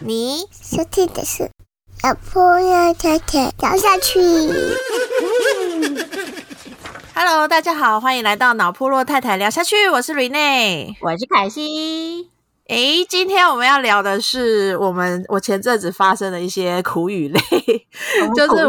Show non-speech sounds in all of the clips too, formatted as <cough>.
你收听的是老婆要太太聊下去。Hello，大家好，欢迎来到脑破落太太聊下去，我是 Rene。我是凯西。诶，今天我们要聊的是我们我前阵子发生的一些苦与累，就是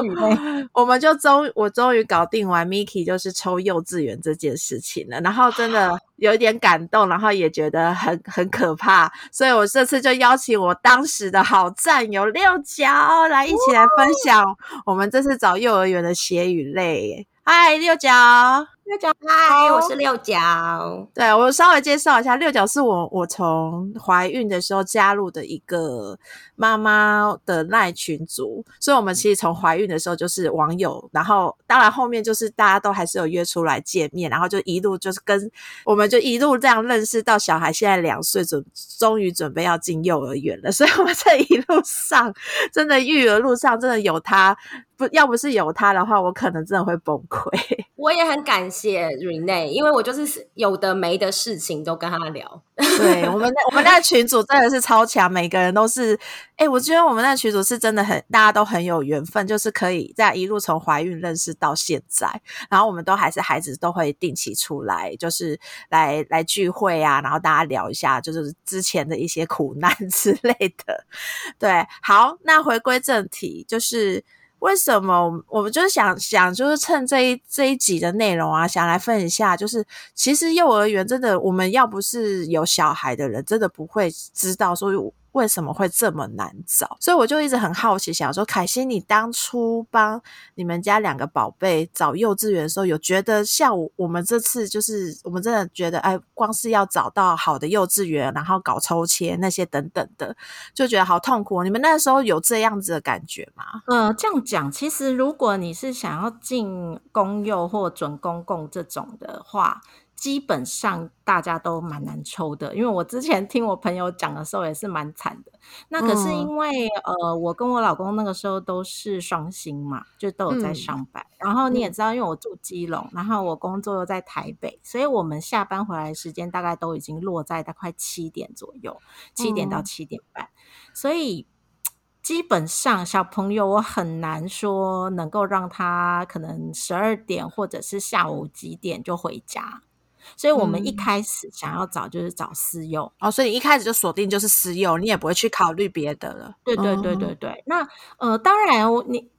我们就终我终于搞定完 Miki 就是抽幼稚园这件事情了，然后真的 <gasps> 有一点感动，然后也觉得很很可怕，所以我这次就邀请我当时的好战友六角来一起来分享我们这次找幼儿园的血与泪。嗨，六角。六角，嗨，我是六角。对我稍微介绍一下，六角是我我从怀孕的时候加入的一个妈妈的赖群组，所以我们其实从怀孕的时候就是网友，然后当然后面就是大家都还是有约出来见面，然后就一路就是跟我们就一路这样认识到小孩现在两岁，准终于准备要进幼儿园了，<laughs> 所以我们这一路上真的育儿路上真的有他，不要不是有他的话，我可能真的会崩溃。<laughs> 我也很感谢 Rene，因为我就是有的没的事情都跟他聊。对我们那我们那群组真的是超强，每个人都是，哎、我觉得我们那群组是真的很，大家都很有缘分，就是可以在一路从怀孕认识到现在，然后我们都还是孩子都会定期出来，就是来来聚会啊，然后大家聊一下，就是之前的一些苦难 <laughs> 之类的。对，好，那回归正题，就是。为什么我们就是想想，就是趁这一这一集的内容啊，想来分一下，就是其实幼儿园真的，我们要不是有小孩的人，真的不会知道说为什么会这么难找。所以我就一直很好奇，想说凯西，你当初帮你们家两个宝贝找幼稚园的时候，有觉得像我们这次就是我们真的觉得，哎，光是要找到好的幼稚园，然后搞抽签那些等等的，就觉得好痛苦。你们那时候有这样子的感觉吗？呃，这样讲，其实如果你是想要进公幼或准公共这种的话，基本上大家都蛮难抽的。因为我之前听我朋友讲的时候也是蛮惨的。那可是因为、呃，我跟我老公那个时候都是双薪嘛，就都有在嗯上班。然后你也知道，因为我住基隆，然后我工作又在台北，所以我们下班回来的时间大概都已经落在大概七点左右，七点到嗯七点半。所以基本上小朋友我很难说能够让他可能十二点或者是下午几点就回家，所以我们一嗯开始想要找就是找私幼。哦，所以你一开始就锁定就是私幼，你也不会去考虑别的了。对对对对对对，那呃，当然我你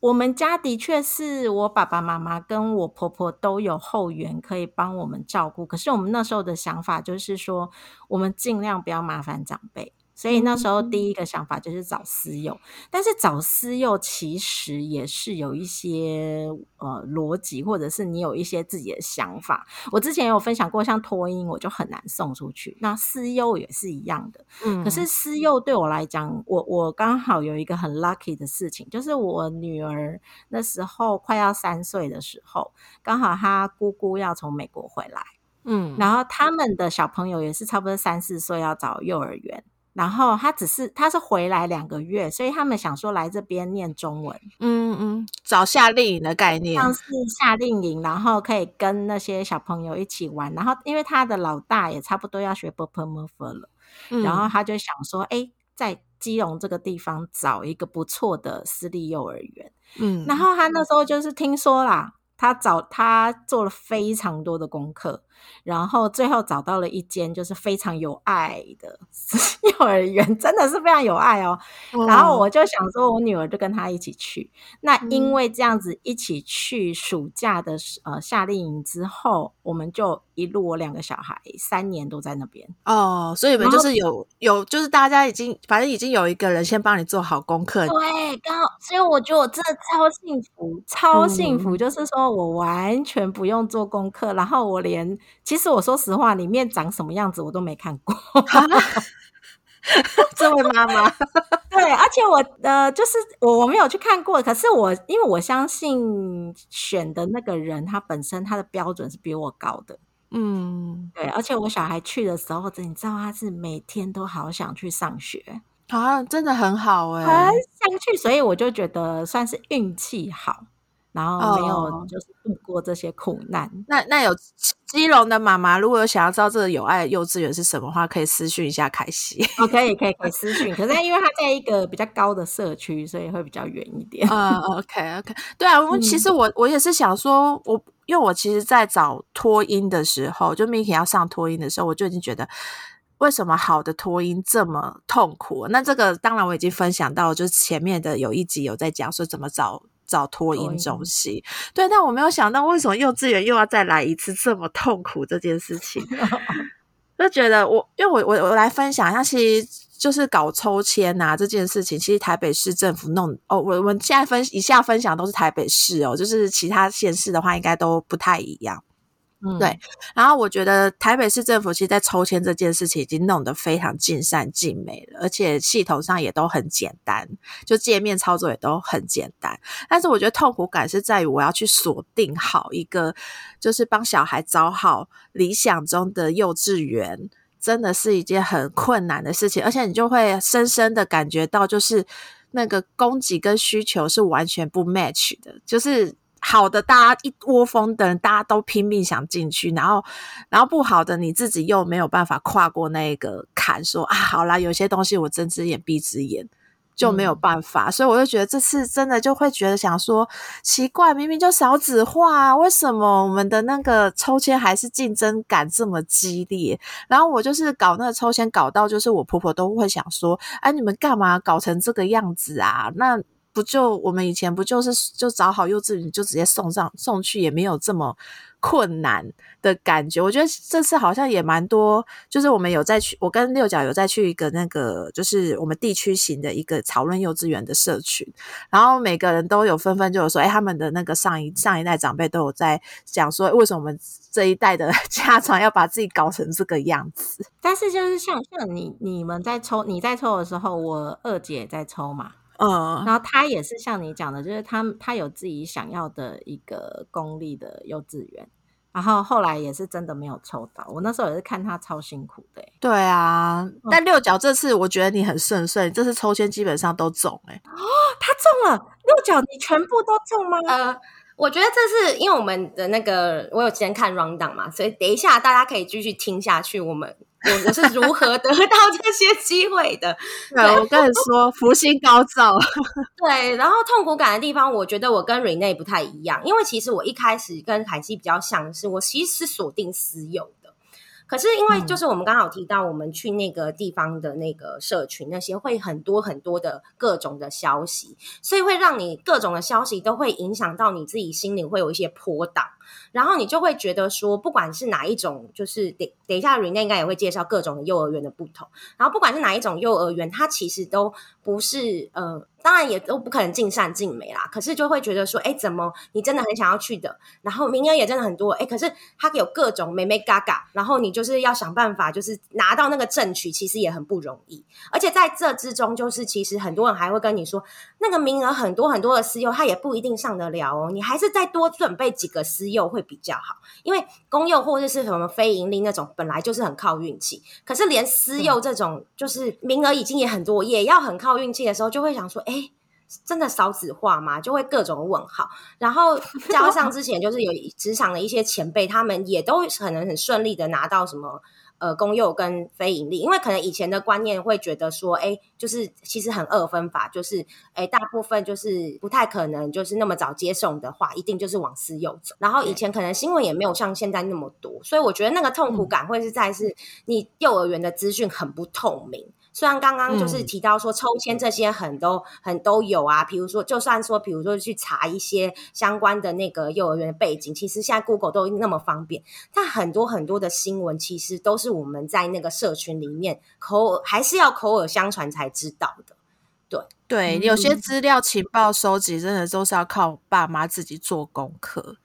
我们家的确是我爸爸妈妈跟我婆婆都有后援可以帮我们照顾，可是我们那时候的想法就是说，我们尽量不要麻烦长辈。所以那时候第一个想法就是找私幼，但是找私幼其实也是有一些呃逻辑，或者是你有一些自己的想法。我之前有分享过，像托婴我就很难送出去，那私幼也是一样的。嗯可是私幼对我来讲，我我刚好有一个很 lucky 的事情，就是我女儿那时候快要三岁的时候，刚好她姑姑要从美国回来，嗯然后他们的小朋友也是差不多三四岁要找幼儿园。然后他只是他是回来两个月，所以他们想说来这边念中文，嗯嗯，找夏令营的概念。像是夏令营，然后可以跟那些小朋友一起玩。然后因为他的老大也差不多要学 b u r p l e m u r f 了，嗯然后他就想说，哎，在基隆这个地方找一个不错的私立幼儿园。嗯，然后他那时候就是听说啦，他找他做了非常多的功课，然后最后找到了一间就是非常有爱的 <laughs> 幼儿园，真的是非常有爱哦。然后我就想说，我女儿就跟他一起去。那因为这样子一起去暑假的呃夏令营之后，我们就一路我两个小孩三年都在那边。哦，所以你们就是有有，就是大家已经反正已经有一个人先帮你做好功课，对，刚好，所以我觉得我真的超幸福，超幸福，嗯就是说我完全不用做功课，然后我连其实我说实话，里面长什么样子我都没看过。<laughs> 这位妈妈，对，而且我呃，就是我我没有去看过，可是我因为我相信选的那个人他本身他的标准是比我高的，嗯，对，而且我小孩去的时候，你知道他是每天都好想去上学，啊真的很好哎、很想去，所以我就觉得算是运气好，然后没有哦就是度过这些苦难。那那有基隆的妈妈，如果有想要知道这个有爱幼稚园是什么的话，可以私讯一下凯西。哦，可以可以可以私讯，可是因为它在一个比较高的社区，所以会比较远一点。嗯，OK OK，对啊，我其实我我也是想说，我因为我其实，在找托音的时候，就 Miki 要上托音的时候，我就已经觉得。为什么好的托音这么痛苦？那这个当然我已经分享到，就是前面的有一集有在讲说怎么找找托婴中心。对，但我没有想到为什么幼稚园又要再来一次这么痛苦这件事情。<laughs> 就觉得我，因为我我我来分享一下，其实就是搞抽签呐、这件事情，其实台北市政府弄哦，我我们现在分以下分享都是台北市哦，就是其他县市的话应该都不太一样。嗯对然后我觉得台北市政府其实，在抽签这件事情已经弄得非常尽善尽美了，而且系统上也都很简单，就界面操作也都很简单。但是我觉得痛苦感是在于我要去锁定好一个，就是帮小孩找好理想中的幼稚园，真的是一件很困难的事情，而且你就会深深的感觉到，就是那个供给跟需求是完全不 match 的，就是。好的，大家一窝蜂的人，大家都拼命想进去，然后，然后不好的你自己又没有办法跨过那个坎，说啊，好啦，有些东西我睁只眼闭只眼就没有办法，所以我就觉得这次真的就会觉得想说，奇怪，明明就少子化、啊，为什么我们的那个抽签还是竞争感这么激烈？然后我就是搞那个抽签，搞到就是我婆婆都会想说，哎，你们干嘛搞成这个样子啊？那不就我们以前不就是就找好幼稚园就直接送上送去，也没有这么困难的感觉。我觉得这次好像也蛮多，就是我们有在去，我跟六角有在去一个那个，就是我们地区型的一个讨论幼稚园的社群，然后每个人都有纷纷就有说，哎，他们的那个上一上一代长辈都有在讲说，为什么我们这一代的 <laughs> 家长要把自己搞成这个样子？但是就是像像你你们在抽你在抽的时候，我二姐也在抽嘛，嗯，然后他也是像你讲的，就是他他有自己想要的一个公立的幼稚园，然后后来也是真的没有抽到。我那时候也是看他超辛苦的欸、对啊。但六角这次我觉得你很顺遂，你这次抽签基本上都中哎、<gasps> 她中了六角，你全部都中吗？呃，我觉得这是因为我们的那个，我有先看 round down 嘛，所以等一下大家可以继续听下去。我们我我是如何得到这些机会的？对，我跟你说，福星高照。<laughs> 对，然后痛苦感的地方，我觉得我跟 Rene 不太一样，因为其实我一开始跟凯西比较像的是，我其实是锁定私有的。可是因为就是我们刚好提到，我们去那个地方的那个社群，那些会很多很多的各种的消息，所以会让你各种的消息都会影响到你自己心里会有一些波荡，然后你就会觉得说，不管是哪一种，就是等等一下 Rene 应该也会介绍各种的幼儿园的不同，然后不管是哪一种幼儿园，它其实都不是呃，当然也都不可能尽善尽美啦。可是就会觉得说，哎，怎么你真的很想要去的，然后名额也真的很多，哎，可是它有各种美美嘎嘎，然后你就是要想办法，就是拿到那个正取，其实也很不容易。而且在这之中，就是其实很多人还会跟你说，那个名额很多很多的私幼，他也不一定上得了哦，你还是再多准备几个私幼会比较好，因为公幼或者是什么非盈利那种，本来就是很靠运气。可是连私幼这种，就是名额已经也很多，也要很靠运气的时候，就会想说，哎。真的少子化吗？就会各种问号，然后加上之前就是有职场的一些前辈，他们也都可能很顺利的拿到什么呃公幼跟非盈利，因为可能以前的观念会觉得说，哎，就是其实很二分法，就是哎大部分就是不太可能就是那么早接送的话，一定就是往私幼走。然后以前可能新闻也没有像现在那么多，所以我觉得那个痛苦感会是在是你幼儿园的资讯很不透明。虽然刚刚就是提到说抽签这些很都很都有啊，比如说就算说，比如说去查一些相关的那个幼儿园的背景，其实现在 Google 都那么方便，但很多很多的新闻其实都是我们在那个社群里面口耳还是要口耳相传才知道的。对，有些资料情报收集真的都是要靠爸妈自己做功课。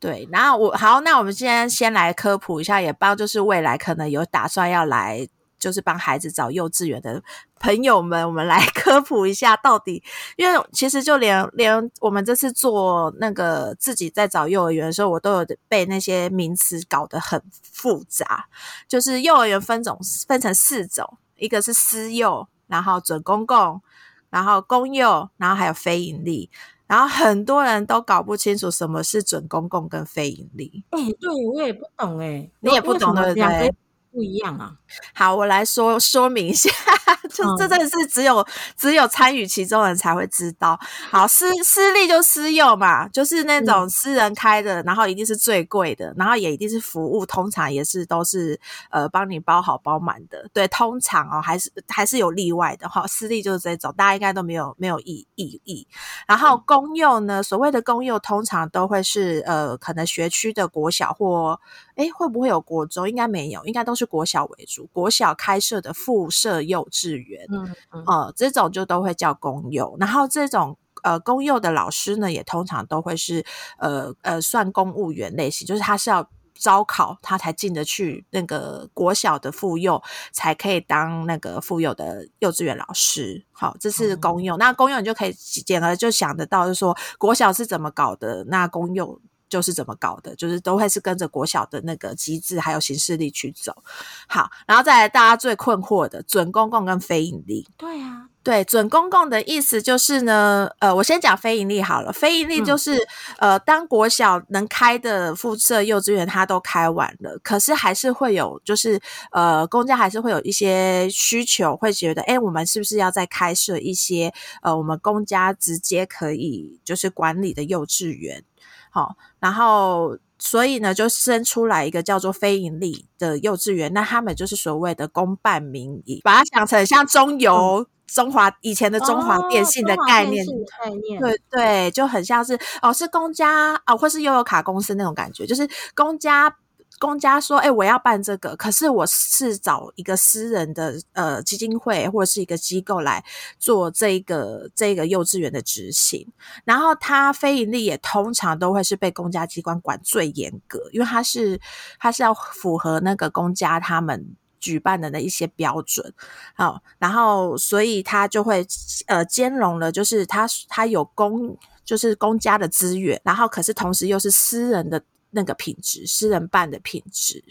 对，然后我好，那我们今天先来科普一下，也帮就是未来可能有打算要来。就是帮孩子找幼稚园的朋友们，我们来 <laughs> 科普一下到底，因为其实就连连我们这次做那个自己在找幼儿园的时候，我都有被那些名词搞得很复杂。就是幼儿园分种分成四种，一个是私幼，然后准公共、然后公幼，然后还有非盈利。然后很多人都搞不清楚什么是准公共跟非盈利。哎，对我也不懂哎，你也不懂对不对？不一样啊！好，我来说说明一下，<laughs> 就这真的是只有只有参与其中的人才会知道。好，私私立就私幼嘛，就是那种私人开的，然后一定是最贵的，然后也一定是服务，通常也是都是呃帮你包好包满的。对，通常哦还是还是有例外的哈。私立就是这种，大家应该都没有没有异异议。然后公幼呢，所谓的公幼通常都会是呃可能学区的国小或。哎，会不会有国中？应该没有，应该都是国小为主。国小开设的附设幼稚园，嗯嗯，呃，这种就都会叫公幼。然后这种呃公幼的老师呢，也通常都会是呃呃算公务员类型，就是他是要招考，他才进得去那个国小的妇幼，才可以当那个妇幼的幼稚园老师。好，这是公幼。那公幼你就可以简而就想得到，就是说国小是怎么搞的，那公幼。就是怎么搞的，就是都会是跟着国小的那个机制还有形式力去走。好，然后再来大家最困惑的准公共跟非盈利。对啊，对，准公共的意思就是呢，呃，我先讲非盈利好了。非盈利就是呃，当国小能开的附设幼稚园它都开完了，可是还是会有，就是呃，公家还是会有一些需求，会觉得，哎，我们是不是要再开设一些呃，我们公家直接可以就是管理的幼稚园？好，然后所以呢，就生出来一个叫做非盈利的幼稚园，那他们就是所谓的公办民营，把它想成像中油、中华以前的中华电信的概念，概念，对对，就很像是哦，是公家哦，或是悠游卡公司那种感觉，就是公家。公家说：“哎，我要办这个，可是我是找一个私人的呃基金会或者是一个机构来做这个这个幼稚园的执行。然后它非盈利也通常都会是被公家机关管最严格，因为它是它是要符合那个公家他们举办的那一些标准。好，然后所以它就会呃兼容了，就是它它有公就是公家的资源，然后可是同时又是私人的。”那个品质，私人办的品质，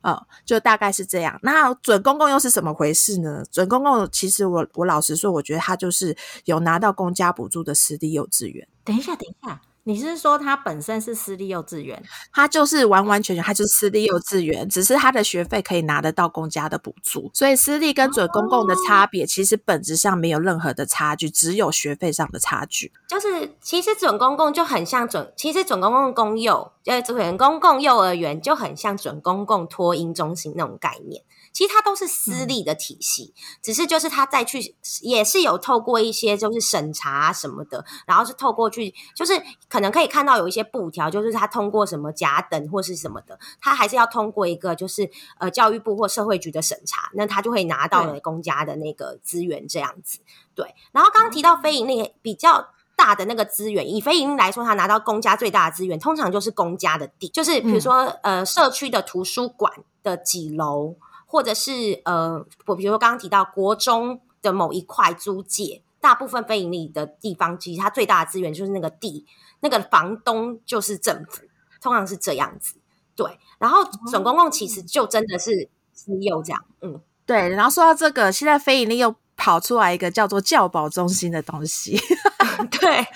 啊，就大概是这样。那准公公又是怎么回事呢？准公公其实我我老实说，我觉得他就是有拿到公家补助的私立幼稚园。等一下，等一下。你是说它本身是私立幼稚园？它就是完完全全，它就是私立幼稚园，只是它的学费可以拿得到公家的补助，所以私立跟准公共的差别，其实本质上没有任何的差距，只有学费上的差距。就是其实准公共就很像准，其实准公共公幼，呃，准公共幼儿园就很像准公共托婴中心那种概念。其实它都是私立的体系，只是就是他再去也是有透过一些就是审查什么的，然后是透过去就是可能可以看到有一些布条，就是他通过什么甲等或是什么的，他还是要通过一个就是呃教育部或社会局的审查，那他就会拿到了公家的那个资源这样子。对，然后刚刚提到非盈利比较大的那个资源，以非盈利来说，他拿到公家最大的资源，通常就是公家的地，就是比如说呃社区的图书馆的几楼。或者是呃，我比如说刚刚提到国中的某一块租界，大部分非盈利的地方，其实它最大的资源就是那个地，那个房东就是政府，通常是这样子。对，然后准公共其实就真的是私有这样，嗯，对。然后说到这个，现在非盈利又跑出来一个叫做教保中心的东西，<laughs> 对。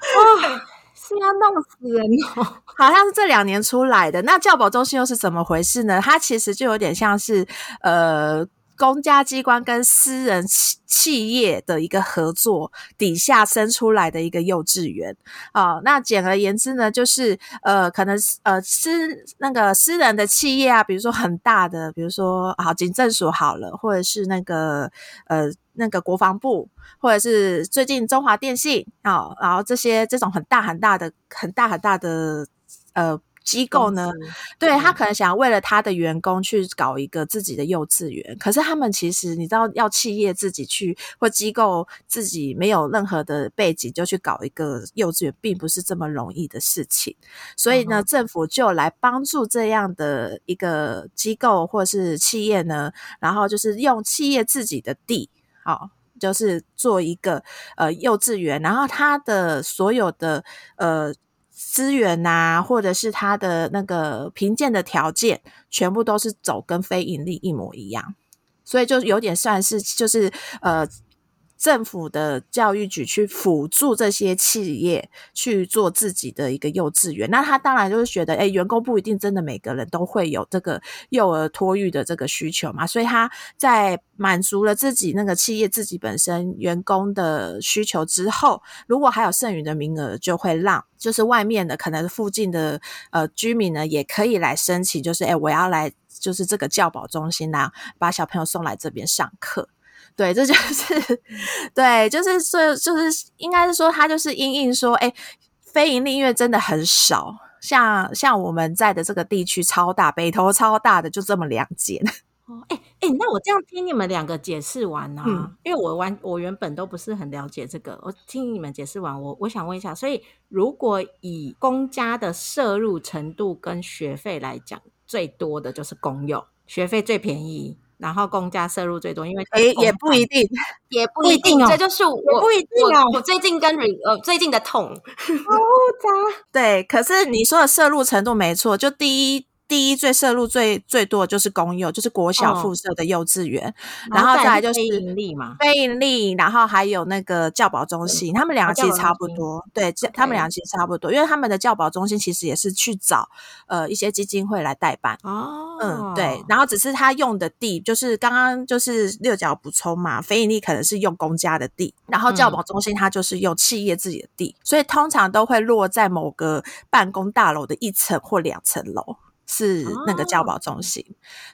是要弄死人哦！<laughs> 好像是这两年出来的。那教保中心又是怎么回事呢？它其实就有点像是呃。公家机关跟私人企企业的一个合作底下生出来的一个幼稚园啊，那简而言之呢，就是呃，可能呃私那个私人的企业啊，比如说很大的，比如说好警政署好了，或者是那个呃那个国防部，或者是最近中华电信啊，然后这些这种很大很大的很大很大的呃。机构呢，对他可能想要为了他的员工去搞一个自己的幼稚园，可是他们其实你知道，要企业自己去或机构自己没有任何的背景就去搞一个幼稚园，并不是这么容易的事情。所以呢，政府就来帮助这样的一个机构或是企业呢，然后就是用企业自己的地，好，就是做一个呃幼稚园，然后他的所有的呃。资源呐，或者是他的那个评鉴的条件，全部都是走跟非盈利一模一样，所以就有点算是就是呃政府的教育局去辅助这些企业去做自己的一个幼稚园。那他当然就是觉得，哎，员工不一定真的每个人都会有这个幼儿托育的这个需求嘛，所以他在满足了自己那个企业自己本身员工的需求之后，如果还有剩余的名额，就会让就是外面的可能附近的呃居民呢，也可以来申请，就是哎，我要来就是这个教保中心啊，把小朋友送来这边上课。对，这就是对，就是说，就是应该是说，他就是因应说，哎，非盈利音乐真的很少，像像我们在的这个地区超大，北投超大的就这么两间。<laughs> 哦，哎哎，那我这样听你们两个解释完呢，因为我完我原本都不是很了解这个，我听你们解释完，我我想问一下，所以如果以公家的摄入程度跟学费来讲，最多的就是公有，学费最便宜。然后公家摄入最多，因为诶也不一定，也不一定哦，这就是我不一定哦。我最近跟呃最近的痛，<laughs> 复杂。对，可是你说的摄入程度没错，就第一。第一最摄入最最多的就是公幼，就是国小附设的幼稚园，然后再来就是非盈利嘛，非盈利，然后还有那个教保中心，他们两个其实差不多，对，他们两个其实差不多，因为他们的教保中心其实也是去找呃一些基金会来代办。哦，嗯，对，然后只是他用的地就是刚刚就是六角补充嘛，非盈利可能是用公家的地，然后教保中心它就是用企业自己的地，所以通常都会落在某个办公大楼的一层或两层楼。是那个教保中心，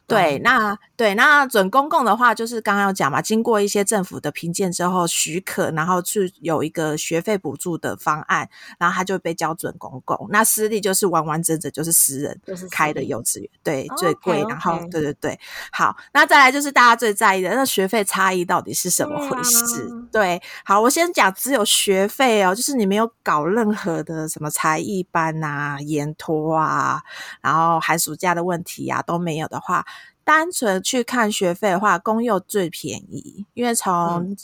对，那对那准公共的话，就是刚刚讲嘛，经过一些政府的评鉴之后许可，然后去有一个学费补助的方案，然后它就被交准公共。那私立就是完完整整就是私人开的幼稚园，对，最贵。然后对对对，好，那再来就是大家最在意的那学费差异到底是什么回事？对，好，我先讲只有学费哦，就是你没有搞任何的什么才艺班啊、研托啊，然后。寒暑假的问题呀都没有的话，单纯去看学费的话，公幼最便宜，因为从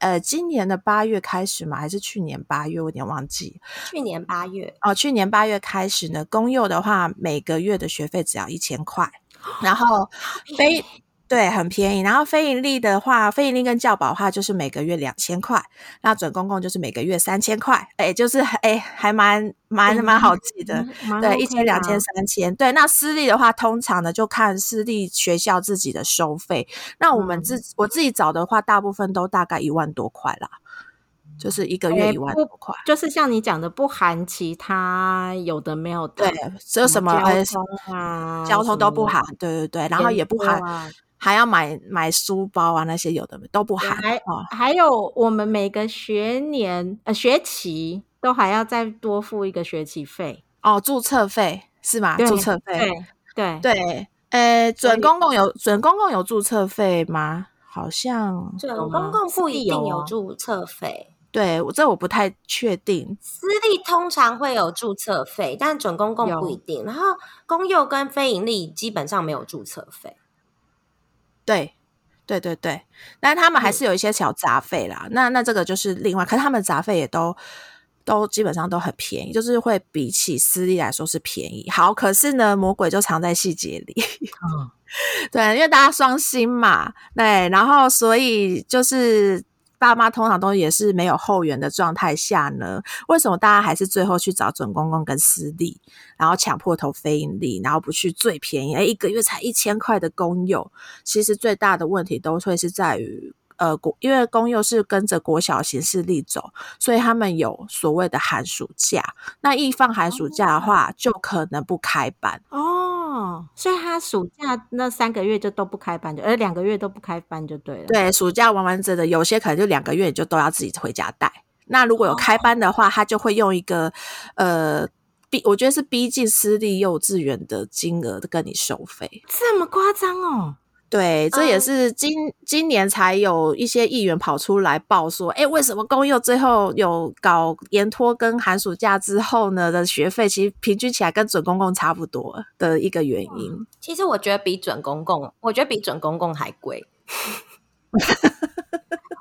呃今年的八月开始嘛，还是去年八月，我有点忘记。去年八月哦，去年八月开始呢，公幼的话每个月的学费只要一千块，然后 <laughs> 非。对，很便宜。然后非盈利的话，非盈利跟教保的话，就是每个月两千块。那准公共就是每个月三千块。哎，就是哎，还蛮蛮蛮好记的。对，一千、两千、三千。对，那私立的话，通常呢就看私立学校自己的收费。那我们自我自己找的话，大部分都大概一万多块啦，就是一个月一万多块。就是像你讲的，不含其他有的没有的，对，只有什么交通啊，交通都不含。对对对，然后也不含。还要买买书包啊，那些有的都不含哦。还有我们每个学年呃学期都还要再多付一个学期费哦，注册费是吗？注册费对对对。呃，准公共有准公共有注册费吗？好像准公共不一定有注册费。对，我这我不太确定。私立通常会有注册费，但准公共不一定。然后公幼跟非盈利基本上没有注册费。对，对对对，但他们还是有一些小杂费啦。那那这个就是另外，可是他们杂费也都都基本上都很便宜，就是会比起私立来说是便宜。好，可是呢，魔鬼就藏在细节里。嗯，<laughs> 对，因为大家双薪嘛，对，然后所以就是。爸妈通常都也是没有后援的状态下呢，为什么大家还是最后去找准公公跟私立，然后抢破头非盈利，然后不去最便宜？哎，一个月才一千块的公幼，其实最大的问题都会是在于。呃，国因为公幼是跟着国小行事历走，所以他们有所谓的寒暑假。那一放寒暑假的话，就可能不开班哦。所以他暑假那三个月就都不开班，就呃两个月都不开班就对了。对，暑假完完整的，有些可能就两个月就都要自己回家带。那如果有开班的话，他就会用一个呃逼，我觉得是逼近私立幼稚园的金额跟你收费，这么夸张哦。对，这也是今今年才有一些议员跑出来报说，哎，为什么公幼最后有搞延托跟寒暑假之后呢的学费，其实平均起来跟准公共差不多的一个原因。其实我觉得比准公共，我觉得比准公共还贵。<laughs>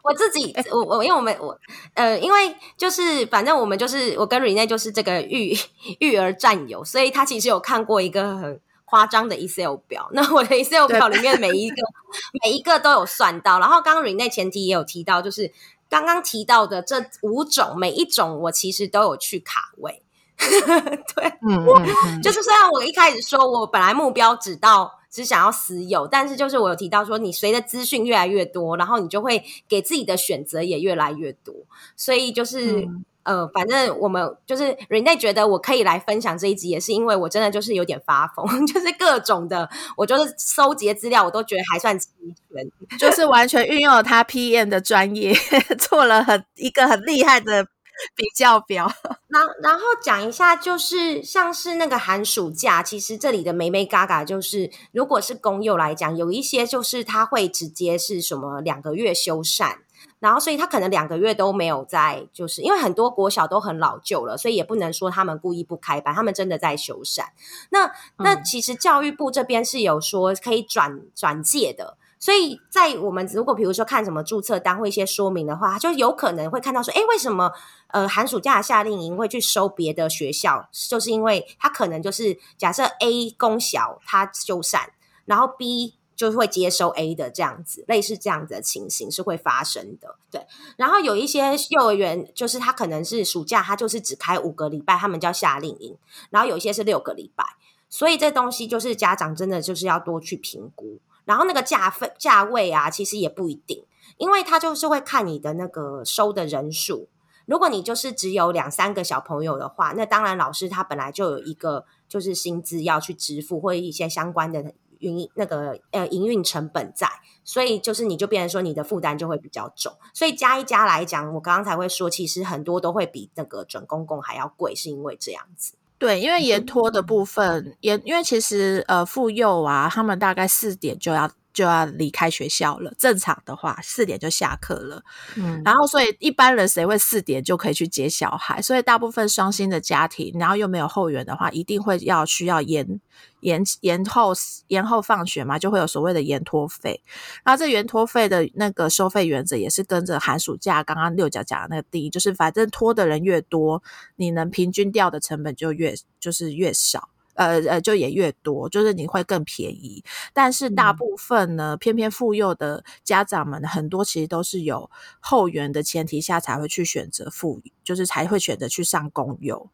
我自己，我我因为我们我呃，因为就是反正我们就是我跟 Rene 就是这个育育儿战友，所以他其实有看过一个很。夸张的 Excel 表。那我的 Excel 表里面每一个 <laughs> 每一个都有算到。然后刚刚 Rene 前提也有提到，就是刚刚提到的这五种，每一种我其实都有去卡位。<laughs> 对，嗯嗯，就是虽然我一开始说我本来目标只到只想要私有，但是就是我有提到说，你随着资讯越来越多，然后你就会给自己的选择也越来越多，所以就是。呃，反正我们就是 Rene 觉得我可以来分享这一集，也是因为我真的就是有点发疯，<laughs> 就是各种的，我就是收集的资料，我都觉得还算齐全，就是完全运用了他 PM 的专业，<laughs> 做了很一个很厉害的 <laughs> 比较表。<laughs> 然然后讲一下，就是像是那个寒暑假，其实这里的梅梅嘎嘎，就是如果是公幼来讲，有一些就是他会直接是什么两个月修缮。然后，所以他可能两个月都没有在，就是因为很多国小都很老旧了，所以也不能说他们故意不开班，他们真的在修缮。那那其实教育部这边是有说可以转转借的，所以在我们如果比如说看什么注册单或一些说明的话，就有可能会看到说，哎，为什么呃寒暑假夏令营会去收别的学校？就是因为他可能就是假设 A 公小他修缮，然后 B。就会接收 A 的这样子，类似这样子的情形是会发生的。对，然后有一些幼儿园，就是他可能是暑假，他就是只开五个礼拜，他们叫夏令营，然后有一些是六个礼拜，所以这东西就是家长真的就是要多去评估。然后那个价费价位啊，其实也不一定，因为他就是会看你的那个收的人数。如果你就是只有两三个小朋友的话，那当然老师他本来就有一个就是薪资要去支付，或一些相关的。营那个呃营运成本在，所以就是你就变成说你的负担就会比较重，所以加一加来讲，我刚刚才会说，其实很多都会比那个准公共还要贵，是因为这样子。对，因为延托的部分，延因为其实呃妇幼啊，他们大概四点就要。就要离开学校了。正常的话，四点就下课了。嗯，然后所以一般人谁会四点就可以去接小孩？所以大部分双薪的家庭，然后又没有后援的话，一定会要需要延延延后延后放学嘛，就会有所谓的延托费。然后这延托费的那个收费原则也是跟着寒暑假刚刚六角讲的那个第一，就是反正拖的人越多，你能平均掉的成本就越就是越少。呃呃，就也越多，就是你会更便宜。但是大部分呢，偏偏妇幼的家长们很多其实都是有后援的前提下才会去选择妇，就是才会选择去上公幼。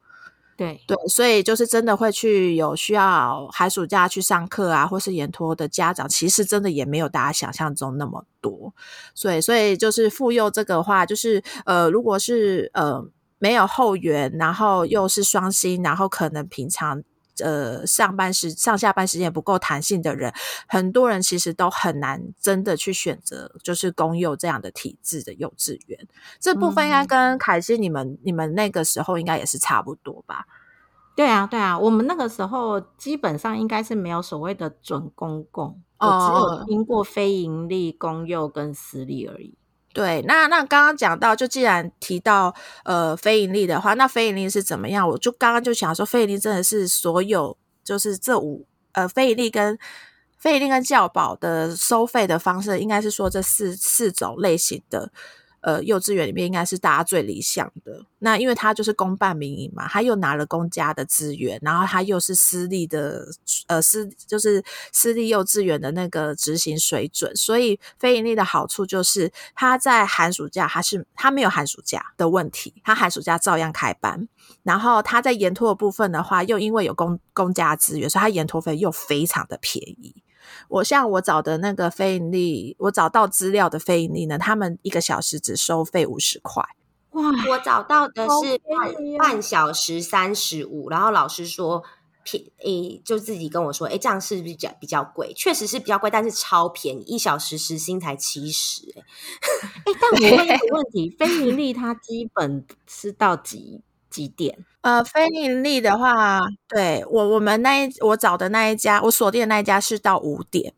对对，所以就是真的会去有需要寒暑假去上课啊，或是延托的家长，其实真的也没有大家想象中那么多。所以所以就是妇幼这个话，就是呃，如果是呃没有后援，然后又是双薪，然后可能平常。呃，上班时上下班时间不够弹性的人，很多人其实都很难真的去选择，就是公幼这样的体制的幼稚园。这部分应该跟凯西你们你们那个时候应该也是差不多吧？对啊，对啊，我们那个时候基本上应该是没有所谓的准公共，我只有听过非盈利公幼跟私立而已。对，那那刚刚讲到，就既然提到呃非盈利的话，那非盈利是怎么样？我就刚刚就想说，非盈利真的是所有就是这五呃非盈利跟非盈利跟教保的收费的方式，应该是说这四四种类型的。呃，幼稚园里面应该是大家最理想的。那因为他就是公办民营嘛，他又拿了公家的资源，然后他又是私立的，呃，私就是私立幼稚园的那个执行水准，所以非盈利的好处就是他在寒暑假他是他没有寒暑假的问题，他寒暑假照样开班。然后他在延托的部分的话，又因为有公公家资源，所以他延托费又非常的便宜。我像我找的那个非盈利，我找到资料的非盈利呢，他们一个小时只收费五十块。哇！我找到的是半半小时三十五，然后老师说便诶，就自己跟我说，诶，这样是不是比较比较贵？确实是比较贵，但是超便宜，一小时时薪才七十。哎，但我问一个 <laughs> 问题，非盈利它基本是到几？几点？呃，非盈利的话，对我我们那一我找的那一家，我锁定的那一家是到五点。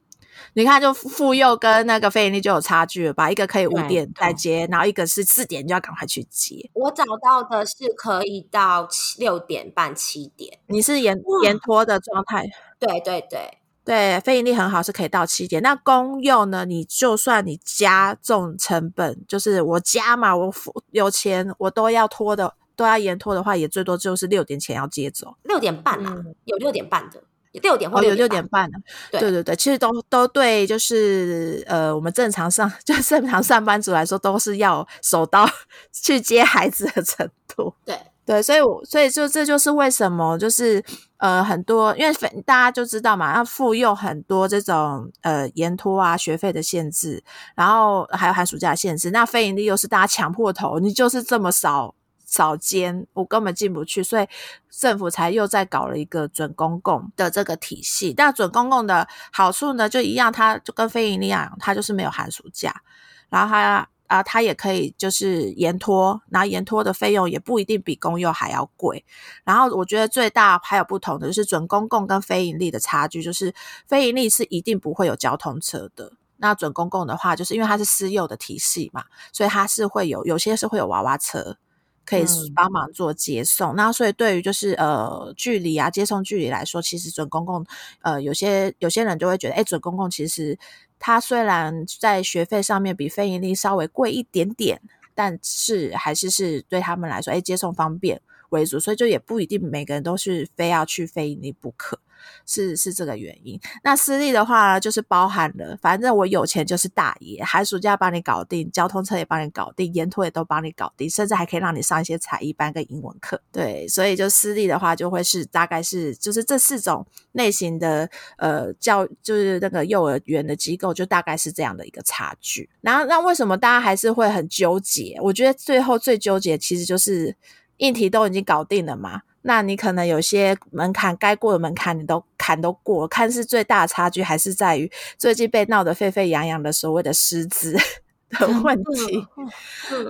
你看，就妇幼跟那个非盈利就有差距了吧？一个可以五点再接，然后一个是四点就要赶快去接。我找到的是可以到七六点半七点。你是延延拖的状态？对对对对，非盈利很好，是可以到七点。那公用呢？你就算你加重成本，就是我加嘛，我付有钱我都要拖的。都要延拖的话，也最多就是六点前要接走。六点半啊，有六点半的。六点或哦，有六点点半了。对对对对，其实都都对，就是呃，我们正常上就正常上班族来说，都是要手到 <laughs> 去接孩子的程度。对对，所以我所以就这就是为什么就是呃很多，因为大家就知道嘛，要妇幼很多这种呃延托啊学费的限制，然后还有寒暑假限制，那非盈利又是大家强迫头，你就是这么少少间，我根本进不去，所以政府才又在搞了一个准公共的这个体系。那准公共的好处呢，就一样，它就跟非盈利一样，它就是没有寒暑假，然后它。啊，它也可以就是延托，然后延托的费用也不一定比公幼还要贵。然后我觉得最大还有不同的就是准公共跟非盈利的差距，就是非盈利是一定不会有交通车的。那准公共的话，就是因为它是私幼的体系嘛，所以它是会有有些是会有娃娃车可以嗯帮忙做接送。那所以对于就是呃距离啊接送距离来说，其实准公共呃有些有些人就会觉得，哎，准公共其实它虽然在学费上面比非盈利稍微贵一点点，但是还是是对他们来说，哎，接送方便为主，所以就也不一定每个人都是非要去非盈利不可。是是这个原因。那私立的话呢，就是包含了，反正我有钱就是大爷，寒暑假帮你搞定，交通车也帮你搞定，沿途也都帮你搞定，甚至还可以让你上一些才艺班跟英文课。对，所以就私立的话，就会是大概是就是这四种类型的呃教，就是那个幼儿园的机构，就大概是这样的一个差距。然后那为什么大家还是会很纠结？我觉得最后最纠结其实就是硬题都已经搞定了嘛。那你可能有些门槛该过的门槛你都坎都过，看是最大的差距还是在于最近被闹得沸沸扬扬的所谓的师资 <laughs> 的问题。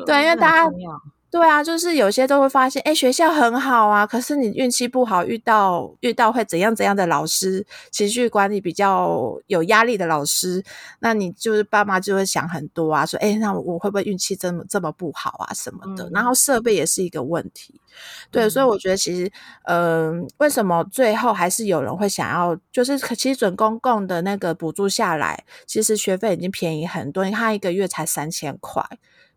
对，因为大家对啊，就是有些都会发现，哎，学校很好啊，可是你运气不好，遇到遇到会怎样怎样的老师，情绪管理比较有压力的老师，那你就是爸妈就会想很多啊，说，哎，那我会不会运气这么这么不好啊什么的？嗯然后设备也是一个问题，对，所以我觉得其实，嗯、为什么最后还是有人会想要，就是可其实准公共的那个补助下来，其实学费已经便宜很多，你看一个月才三千块。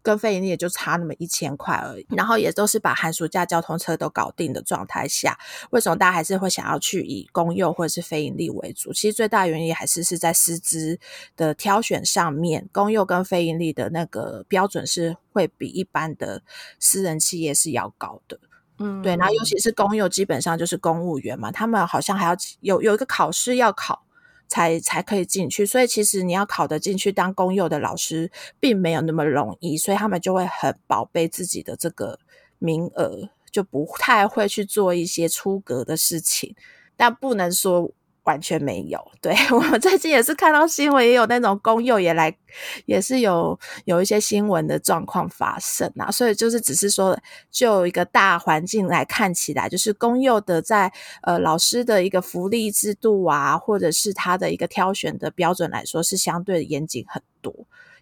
跟非盈利也就差那么一千块而已，然后也都是把寒暑假交通车都搞定的状态下，为什么大家还是会想要去以公幼或者是非盈利为主？其实最大原因还是是在师资的挑选上面，公幼跟非盈利的那个标准是会比一般的私人企业是要高的。嗯对，然后尤其是公幼，基本上就是公务员嘛，他们好像还要有有一个考试要考。才才可以进去，所以其实你要考得进去当公幼的老师，并没有那么容易，所以他们就会很宝贝自己的这个名额，就不太会去做一些出格的事情，但不能说完全没有。对 <laughs> 我们最近也是看到新闻，也有那种公幼也来，也是有有一些新闻的状况发生啊，所以就是只是说，就一个大环境来看起来，就是公幼的在呃老师的一个福利制度啊，或者是他的一个挑选的标准来说，是相对严谨很多。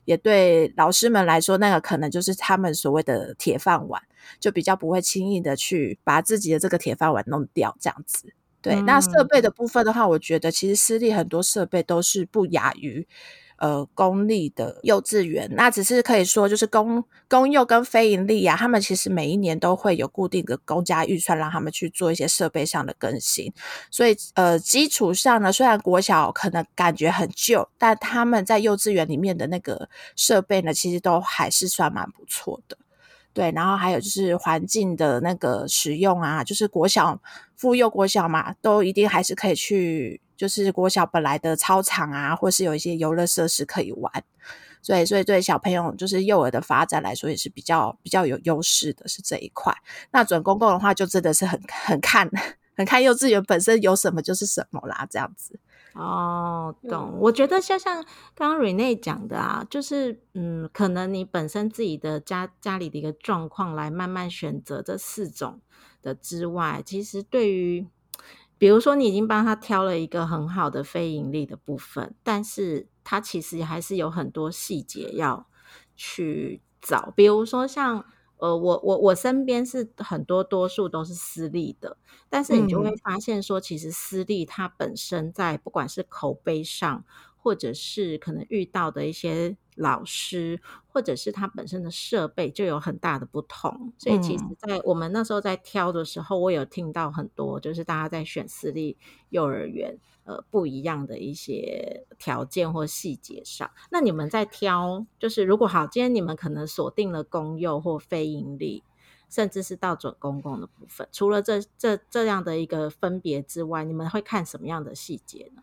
也对老师们来说，那个可能就是他们所谓的铁饭碗，就比较不会轻易的去把自己的这个铁饭碗弄掉，这样子。对，那设备的部分的话，我觉得其实私立很多设备都是不亚于呃公立的幼稚园。那只是可以说，就是公公幼跟非盈利啊，他们其实每一年都会有固定的公家预算，让他们去做一些设备上的更新。所以呃，基础上呢，虽然国小可能感觉很旧，但他们在幼稚园里面的那个设备呢，其实都还是算蛮不错的。对，然后还有就是环境的那个使用啊，就是国小、妇幼国小嘛，都一定还是可以去，就是国小本来的操场啊，或是有一些游乐设施可以玩。所以，所以对小朋友就是幼儿的发展来说，也是比较比较有优势的，是这一块。那准公共的话，就真的是很很看 <laughs> 很看幼稚园本身有什么就是什么啦，这样子。哦，懂。嗯我觉得像像刚刚 Rene 讲的啊，就是嗯，可能你本身自己的家家里的一个状况来慢慢选择这四种的之外，其实对于比如说你已经帮他挑了一个很好的非盈利的部分，但是他其实还是有很多细节要去找，比如说像。呃，我我我身边是很多多数都是私立的，但是你就会发现说，其实私立它本身在不管是口碑上，或者是可能遇到的一些老师，或者是他本身的设备就有很大的不同。所以其实，在我们那时候在挑的时候，我有听到很多，就是大家在选私立幼儿园，呃，不一样的一些条件或细节上。那你们在挑，就是如果好，今天你们可能锁定了公幼或非盈利。甚至是到准公共的部分，除了这这这样的一个分别之外，你们会看什么样的细节呢？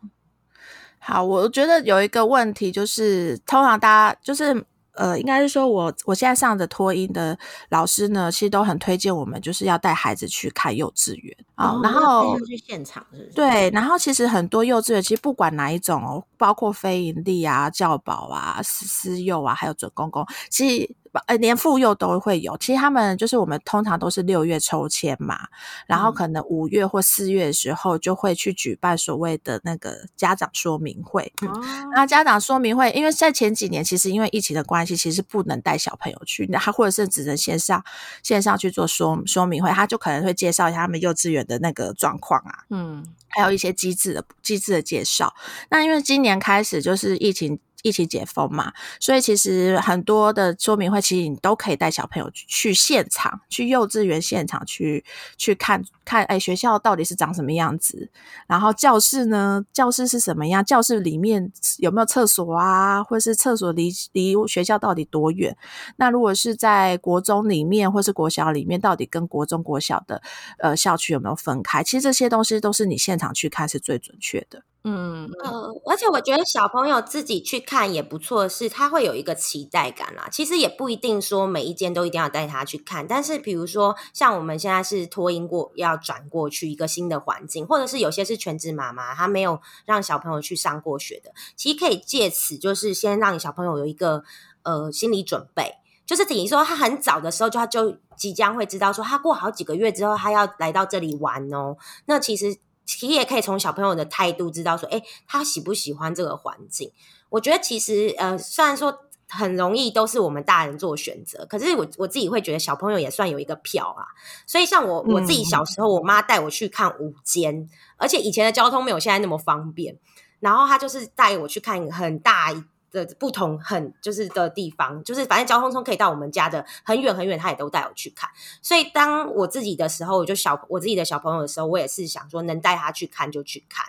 好，我觉得有一个问题就是，通常大家就是呃，应该是说我我现在上的托婴的老师呢，其实都很推荐我们就是要带孩子去看幼稚园啊，然后去现场是对，然后其实很多幼稚园其实不管哪一种哦，包括非营利啊、教保啊、私私幼啊，还有准公公，其实。呃，连妇幼都会有。其实他们就是我们通常都是六月抽签嘛，然后可能五月或四月的时候就会去举办所谓的那个家长说明会。哦。那家长说明会，因为在前几年其实因为疫情的关系，其实不能带小朋友去，那他或者是只能线上线上去做说说明会，他就可能会介绍一下他们幼稚园的那个状况啊，嗯，还有一些机制的机制的介绍。那因为今年开始就是疫情。一起解封嘛，所以其实很多的说明会，其实你都可以带小朋友去现场，去幼稚园现场去去看看，哎，学校到底是长什么样子？然后教室呢？教室是什么样？教室里面有没有厕所啊？或是厕所离离学校到底多远？那如果是在国中里面或是国小里面，到底跟国中国小的呃校区有没有分开？其实这些东西都是你现场去看是最准确的。嗯呃，而且我觉得小朋友自己去看也不错，是他会有一个期待感啦。其实也不一定说每一间都一定要带他去看，但是比如说像我们现在是托婴过要转过去一个新的环境，或者是有些是全职妈妈，她没有让小朋友去上过学的，其实可以借此就是先让你小朋友有一个呃心理准备，就是等于说他很早的时候就他就即将会知道说他过好几个月之后他要来到这里玩哦，那其实。其实也可以从小朋友的态度知道说，哎，他喜不喜欢这个环境？我觉得其实，呃，虽然说很容易都是我们大人做选择，可是我我自己会觉得小朋友也算有一个票啊。所以像我我自己小时候，我妈带我去看五间，而且以前的交通没有现在那么方便，然后她就是带我去看很大一。的不同很就是的地方，就是反正交通中可以到我们家的很远很远，他也都带我去看。所以当我自己的时候，我就小我自己的小朋友的时候，我也是想说能带他去看就去看。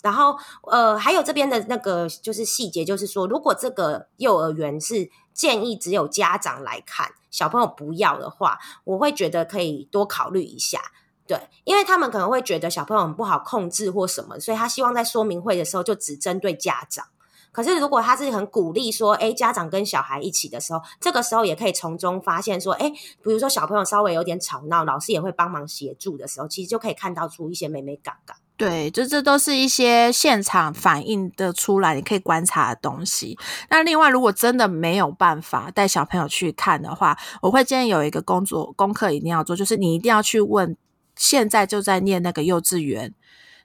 然后呃，还有这边的那个就是细节，就是说如果这个幼儿园是建议只有家长来看，小朋友不要的话，我会觉得可以多考虑一下。对，因为他们可能会觉得小朋友很不好控制或什么，所以他希望在说明会的时候就只针对家长。可是，如果他是很鼓励说，哎，家长跟小孩一起的时候，这个时候也可以从中发现说，哎，比如说小朋友稍微有点吵闹，老师也会帮忙协助的时候，其实就可以看到出一些美美嘎嘎。对，就这都是一些现场反映的出来，你可以观察的东西。那另外，如果真的没有办法带小朋友去看的话，我会建议有一个工作功课一定要做，就是你一定要去问现在就在念那个幼稚园。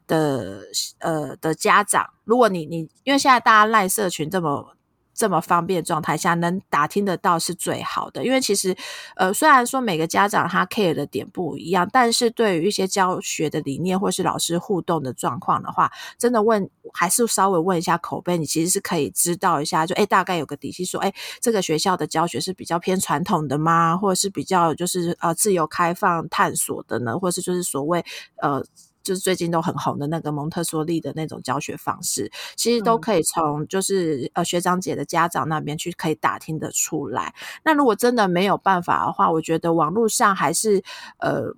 的呃的家长，如果你你因为现在大家赖社群这么这么方便状态下，能打听得到是最好的。因为其实呃虽然说每个家长他 care 的点不一样，但是对于一些教学的理念或是老师互动的状况的话，真的问还是稍微问一下口碑，你其实是可以知道一下，就哎大概有个底细，说哎这个学校的教学是比较偏传统的吗？或者是比较就是呃自由开放探索的呢？或是就是所谓呃。就是最近都很红的那个蒙特梭利的那种教学方式，其实都可以从就是呃学长姐的家长那边去可以打听得出来。那如果真的没有办法的话，我觉得网络上还是呃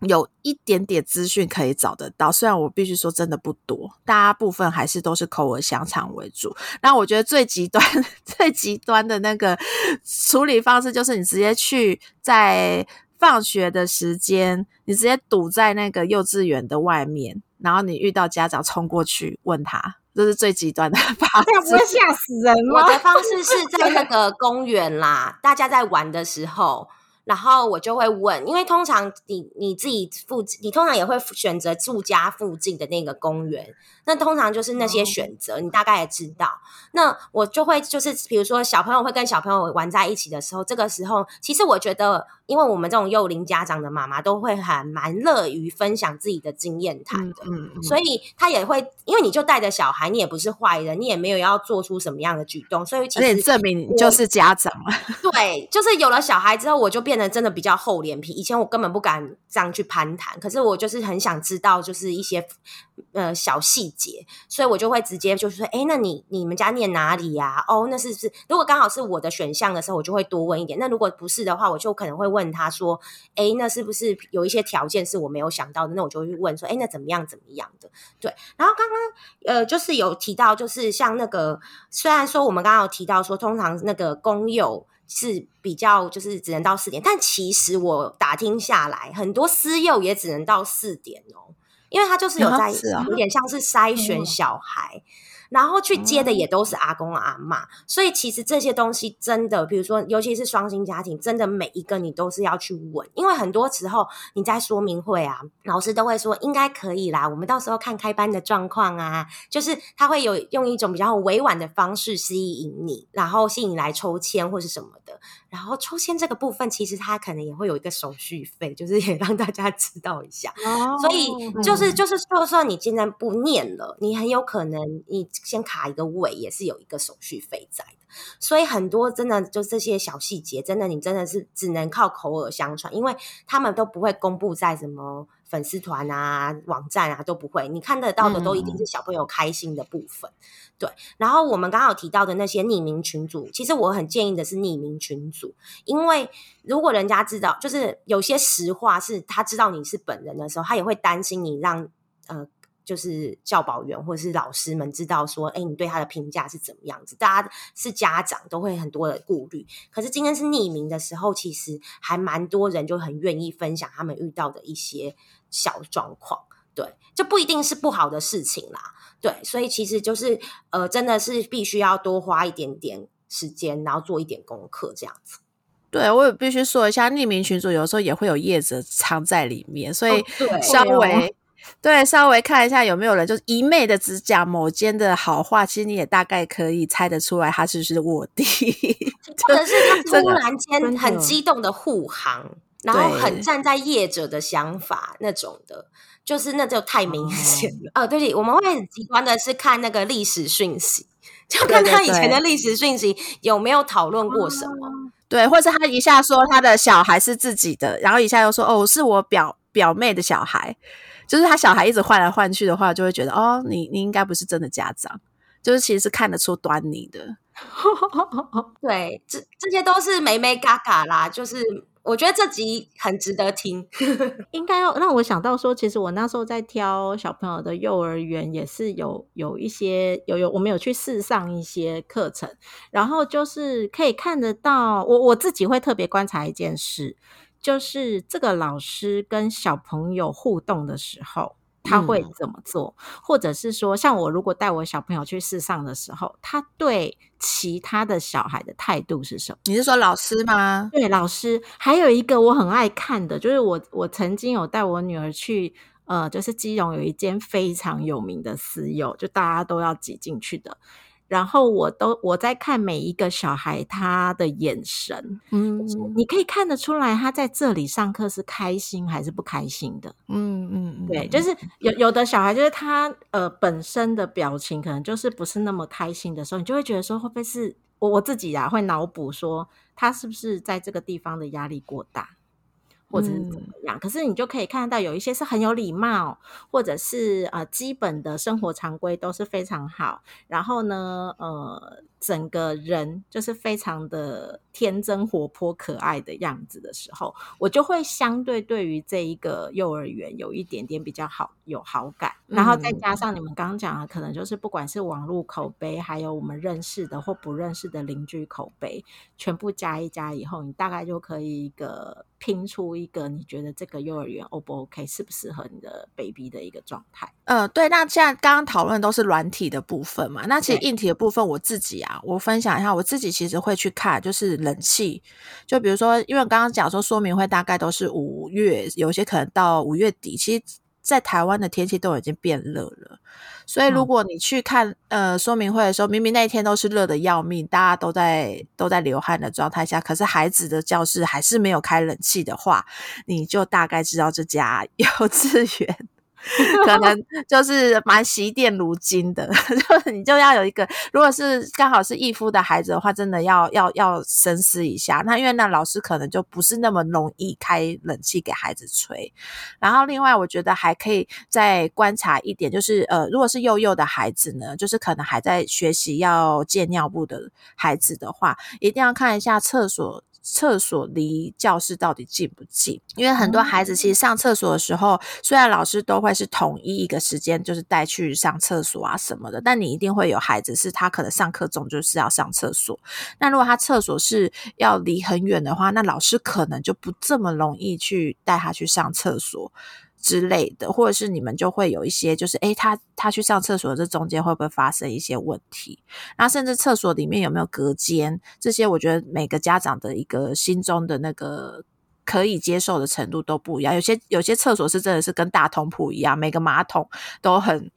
有一点点资讯可以找得到。虽然我必须说真的不多，大部分还是都是口耳相传为主。那我觉得最极端、<laughs> 最极端的那个处理方式，就是你直接去在。放学的时间，你直接堵在那个幼稚园的外面，然后你遇到家长冲过去问他，这是最极端的方式。<laughs> 这样不会吓死人吗？我的方式是 <laughs> 在那个公园啦，大家在玩的时候。然后我就会问，因为通常你你自己附近，你通常也会选择住家附近的那个公园。那通常就是那些选择，你大概也知道。那我就会就是，比如说小朋友会跟小朋友玩在一起的时候，这个时候其实我觉得，因因为我们这种幼龄家长的妈妈都会还蛮乐于分享自己的经验谈的，嗯嗯，所以他也会，因为你就带着小孩，你也不是坏人，你也没有要做出什么样的举动，所以其实证明你就是家长了。<laughs> 对，就是有了小孩之后，我就变得真的比较厚脸皮。以前我根本不敢这样去攀谈，可是我就是很想知道，就是一些呃小细节，所以我就会直接就是说，哎，那你你们家念哪里呀、哦，那是不是如果刚好是我的选项的时候，我就会多问一点。那如果不是的话，我就可能会问他说，哎，那是不是有一些条件是我没有想到的？那我就会问说，哎，那怎么样怎么样的？对。然后刚刚呃，就是有提到，就是像那个，虽然说我们刚刚有提到说，通常那个公幼是比较就是只能到四点，但其实我打听下来，很多私幼也只能到四点哦，因为他就是有在、有点像是筛选哦小孩。然后去接的也都是阿公阿妈，所以其实这些东西真的，比如说，尤其是双薪家庭，真的每一个你都是要去问，因为很多时候你在说明会啊，老师都会说应该可以啦，我们到时候看开班的状况啊，就是他会有用一种比较委婉的方式吸引你，然后吸引你来抽签或是什么的。然后抽签这个部分，其实它可能也会有一个手续费，就是也让大家知道一下。哦所以就是嗯就是，就算你今天不念了，你很有可能你先卡一个位，也是有一个手续费在的。所以很多真的就这些小细节，真的你真的是只能靠口耳相传，因为他们都不会公布在什么粉丝团啊、网站啊都不会，你看得到的都一定是小朋友开心的部分。对，然后我们刚好提到的那些匿名群组，其实我很建议的是匿名群组，因为如果人家知道，就是有些实话是他知道你是本人的时候，他也会担心你让呃。就是教保员或者是老师们知道说，哎，你对他的评价是怎么样子？大家是家长都会很多的顾虑。可是今天是匿名的时候，其实还蛮多人就很愿意分享他们遇到的一些小状况。对，就不一定是不好的事情啦。对，所以其实就是呃，真的是必须要多花一点点时间，然后做一点功课这样子。对，我也必须说一下，匿名群组有时候也会有叶子藏在里面，所以稍微、对稍微看一下有没有人就是一昧的只讲某间的好话，其实你也大概可以猜得出来他是不是卧底。或者是他 <laughs> 突然间很激动的护航，然后很站在业者的想法那种的，就是那就太明显了。呃，对，我们会很极端的是看那个历史讯息，就看他以前的对历史讯息有没有讨论过什么。对，或者他一下说他的小孩是自己的，然后一下又说哦是我表表妹的小孩，就是他小孩一直换来换去的话，就会觉得哦你你应该不是真的家长，就是其实是看得出端倪的。<laughs> 对，这这些都是美美嘎嘎啦，就是我觉得这集很值得听。<laughs> 应该要让我想到说，其实我那时候在挑小朋友的幼儿园，也是有有一些有有我们有去试上一些课程，然后就是可以看得到，我我自己会特别观察一件事，就是这个老师跟小朋友互动的时候。他会嗯怎么做，或者是说，像我如果带我小朋友去试上的时候，他对其他的小孩的态度是什么？你是说老师吗？对，老师还有一个我很爱看的，就是我我曾经有带我女儿去，呃，就是基隆有一间非常有名的私幼，就大家都要挤进去的。然后我都我在看每一个小孩他的眼神，嗯。你可以看得出来他在这里上课是开心还是不开心的。嗯嗯，对，就是有有的小孩，就是他呃本身的表情可能就是不是那么开心的时候，你就会觉得说会不会是我我自己啊会脑补说他是不是在这个地方的压力过大，或者是怎么样？可是你就可以看得到有一些是很有礼貌，或者是呃基本的生活常规都是非常好，然后呢呃整个人就是非常的天真活泼可爱的样子的时候，我就会相对对于这一个幼儿园有一点点比较好有好感，然后再嗯。加上你们刚刚讲的，可能就是不管是网络口碑，还有我们认识的或不认识的邻居口碑，全部加一加以后，你大概就可以一个拼出一个你觉得这个幼儿园 O 不 OK，适不适合你的 baby 的一个状态。呃，对，那现在刚刚讨论都是软体的部分嘛，那其实硬体的部分，我自己啊，我分享一下，我自己其实会去看，就是冷气，就比如说，因为刚刚讲说说明会大概都是五月，有些可能到五月底，其实在台湾的天气都已经变热了，所以如果你去看呃说明会的时候，明明那一天都是热的要命，大家都在都在流汗的状态下，可是孩子的教室还是没有开冷气的话，你就大概知道这家 <laughs> 幼稚园。<laughs> 可能就是蛮惜电如金的，<laughs> 就你就要有一个，如果是刚好是义夫的孩子的话，真的要要要深思一下。那因为那老师可能就不是那么容易开冷气给孩子吹。然后另外，我觉得还可以再观察一点，就是呃，如果是幼幼的孩子呢，就是可能还在学习要戒尿布的孩子的话，一定要看一下厕所。厕所离教室到底近不近？因为很多孩子其实上厕所的时候，虽然老师都会是统一一个时间，就是带去上厕所啊什么的，但你一定会有孩子是他可能上课中就是要上厕所。那如果他厕所是要离很远的话，那老师可能就不这么容易去带他去上厕所。之类的，或者是你们就会有一些，就是诶，他他去上厕所这中间会不会发生一些问题？那甚至厕所里面有没有隔间？这些我觉得每个家长的一个心中的那个可以接受的程度都不一样。有些有些厕所是真的是跟大通铺一样，每个马桶都很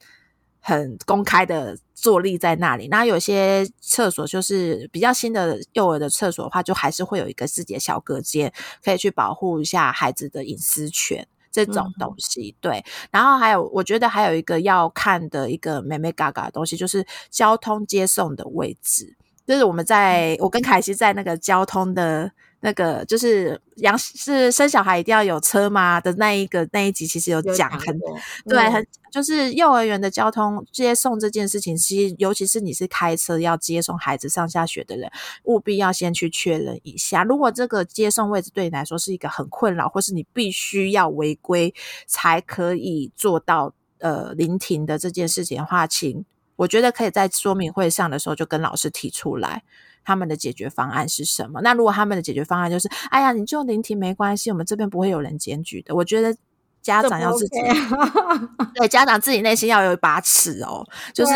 很公开的坐立在那里。那有些厕所就是比较新的幼儿的厕所的话，就还是会有一个自己的小隔间，可以去保护一下孩子的隐私权。这种东西对，然后还有，我觉得还有一个要看的一个美美嘎嘎的东西，就是交通接送的位置，就是我们在我跟凯西在那个交通的。那个就是养是生小孩一定要有车吗的那一个那一集，其实有讲很对，很就是幼儿园的交通接送这件事情，其实尤其是你是开车要接送孩子上下学的人，务必要先去确认一下。如果这个接送位置对你来说是一个很困扰，或是你必须要违规才可以做到呃临停的这件事情的话，请我觉得可以在说明会上的时候就跟老师提出来。他们的解决方案是什么？那如果他们的解决方案就是，哎呀，你就聆听没关系，我们这边不会有人检举的。我觉得家长要自己，<laughs> 对家长自己内心要有一把尺哦，就是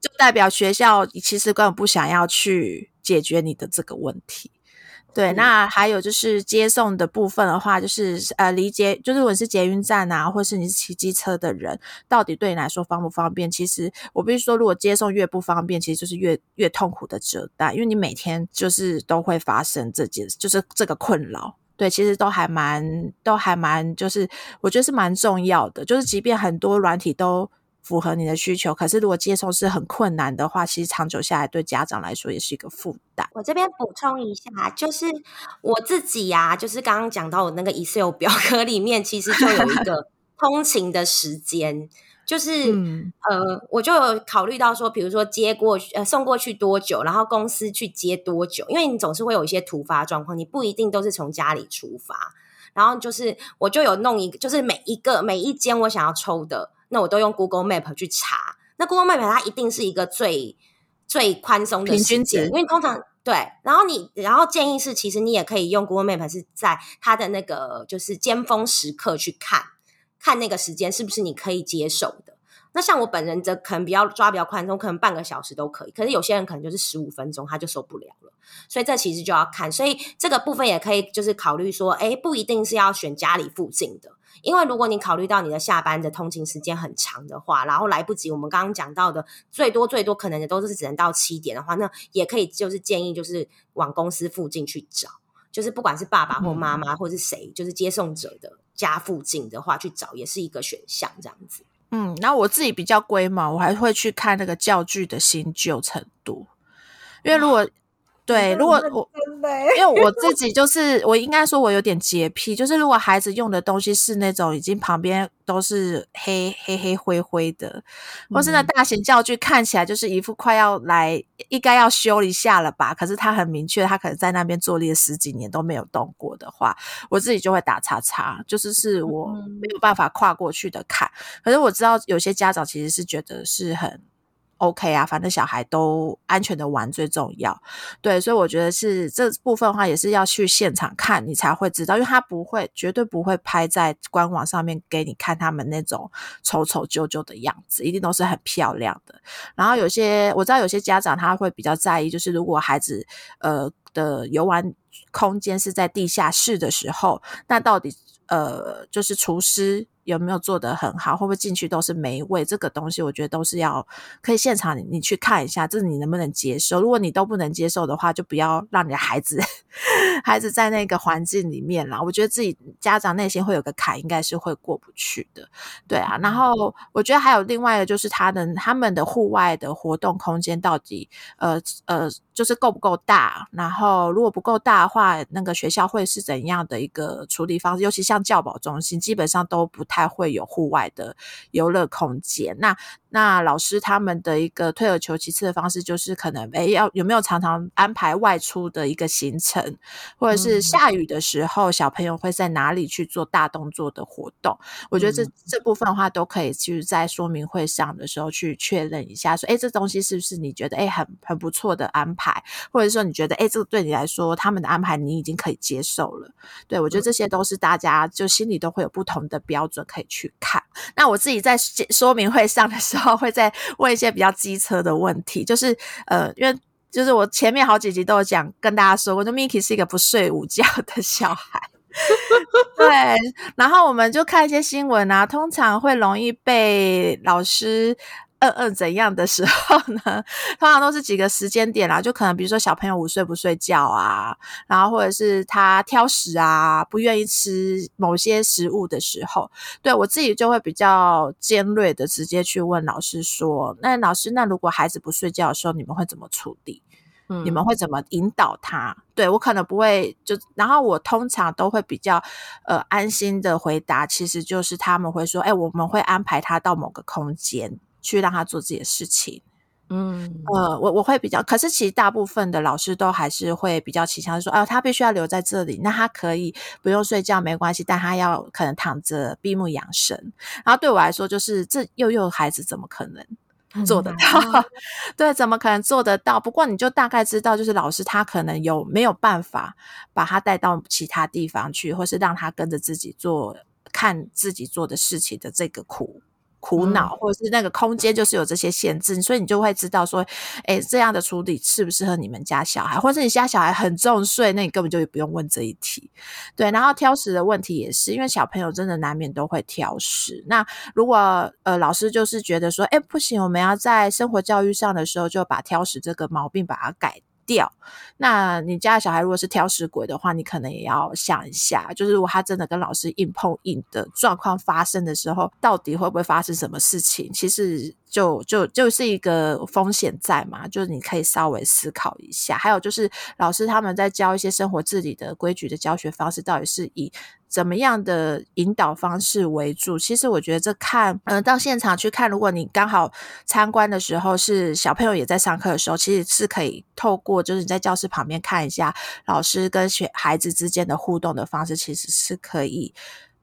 就代表学校其实根本不想要去解决你的这个问题。对，那还有就是接送的部分的话，就是呃，离捷就是如果是捷运站啊，或是你是骑机车的人，到底对你来说方不方便？其实我必须说，如果接送越不方便，其实就是越越痛苦的折担，因为你每天就是都会发生这件，就是这个困扰。对，其实都还蛮，都还蛮，就是我觉得是蛮重要的。就是即便很多软体都。符合你的需求，可是如果接受是很困难的话，其实长久下来对家长来说也是一个负担。我这边补充一下，就是我自己呀，就是刚刚讲到我那个 Excel 表 <laughs> 格里面，其实就有一个 <laughs> 通勤的时间，就是呃，我就有考虑到说，比如说接过呃送过去多久，然后公司去接多久，因为你总是会有一些突发状况，你不一定都是从家里出发，然后就是我就有弄一个，就是每一个每一间我想要抽的。那我都用 Google Map 去查，那 Google Map 它一定是一个最最宽松的平均值，因为通常对。然后你，然后建议是，其实你也可以用 Google Map 是在它的那个就是尖峰时刻去看，看那个时间是不是你可以接受的。那像我本人则可能比较抓比较宽松，可能半个小时都可以。可是有些人可能就是十五分钟他就受不了了，所以这其实就要看。所以这个部分也可以就是考虑说，哎，不一定是要选家里附近的。因为如果你考虑到你的下班的通勤时间很长的话，然后来不及，我们刚刚讲到的最多最多可能也都是只能到七点的话，那也可以就是建议就是往公司附近去找，就是不管是爸爸或妈妈或是谁，就是接送者的家附近的话去找，也是一个选项这样子。嗯，然后我自己比较龟毛，我还会去看那个教具的新旧程度，因为如果。对，如果我因为我 <laughs> 自己就是我应该说，我有点洁癖，就是如果孩子用的东西是那种已经旁边都是黑黑黑灰灰的，或是那大型教具看起来就是一副快要来应该要修一下了吧，可是他很明确，他可能在那边坐立了十几年都没有动过的话，我自己就会打叉叉，就是是我没有办法跨过去的坎。可是我知道有些家长其实是觉得是很。OK 啊，反正小孩都安全的玩最重要，对，所以我觉得是这部分的话，也是要去现场看你才会知道，因为他不会，绝对不会拍在官网上面给你看他们那种丑丑旧旧的样子，一定都是很漂亮的。然后有些我知道有些家长他会比较在意，就是如果孩子呃的游玩空间是在地下室的时候，那到底呃就是厨师。有没有做得很好，会不会进去都是霉味？这个东西我觉得都是要可以现场你你去看一下，这你能不能接受？如果你都不能接受的话，就不要让你的孩子 <laughs> 孩子在那个环境里面啦。我觉得自己家长内心会有个坎，应该是会过不去的。对啊，然后我觉得还有另外一个就是他的他们的户外的活动空间到底呃呃就是够不够大？然后如果不够大的话，那个学校会是怎样的一个处理方式？尤其像教保中心，基本上都不。太会有户外的游乐空间，那那老师他们的一个退而求其次的方式，就是可能诶要有没有常常安排外出的一个行程，或者是下雨的时候，小朋友会在哪里去做大动作的活动？我觉得这这部分的话，都可以就是在说明会上的时候去确认一下，说诶这东西是不是你觉得诶很很不错的安排，或者说你觉得诶这个对你来说他们的安排你已经可以接受了？对我觉得这些都是大家就心里都会有不同的标准。可以去看。那我自己在说明会上的时候，后会再问一些比较机车的问题，就是呃，因为就是我前面好几集都有讲，跟大家说过，就 Miki 是一个不睡午觉的小孩，<laughs> 对。然后我们就看一些新闻啊，通常会容易被老师。嗯嗯，怎样的时候呢？通常都是几个时间点啦，就可能比如说小朋友午睡不睡觉啊，然后或者是他挑食啊，不愿意吃某些食物的时候，对我自己就会比较尖锐的直接去问老师说：“那老师，那如果孩子不睡觉的时候，你们会怎么处理？你们会怎么引导他？”对我可能不会就，然后我通常都会比较呃安心的回答，其实就是他们会说：“哎，我们会安排他到某个空间。”去让他做自己的事情，嗯，呃，我我会比较，可是其实大部分的老师都还是会比较倾向说，哦，他必须要留在这里，那他可以不用睡觉没关系，但他要可能躺着闭目养神。然后对我来说，就是这幼幼孩子怎么可能做得到？<laughs> 对，怎么可能做得到？不过你就大概知道，就是老师他可能有没有办法把他带到其他地方去，或是让他跟着自己做，看自己做的事情的这个苦。苦恼，或者是那个空间就是有这些限制，所以你就会知道说，哎，这样的处理适不适合你们家小孩，或者你家小孩很重睡，那你根本就不用问这一题。对，然后挑食的问题也是，因为小朋友真的难免都会挑食。那如果呃老师就是觉得说，哎，不行，我们要在生活教育上的时候就把挑食这个毛病把它改。掉，那你家小孩如果是挑食鬼的话，你可能也要想一下，就是如果他真的跟老师硬碰硬的状况发生的时候，到底会不会发生什么事情？其实。就就就是一个风险在嘛，就是你可以稍微思考一下。还有就是老师他们在教一些生活自理的规矩的教学方式，到底是以怎么样的引导方式为主？其实我觉得这看，嗯，到现场去看，如果你刚好参观的时候是小朋友也在上课的时候，其实是可以透过就是你在教室旁边看一下老师跟学孩子之间的互动的方式，其实是可以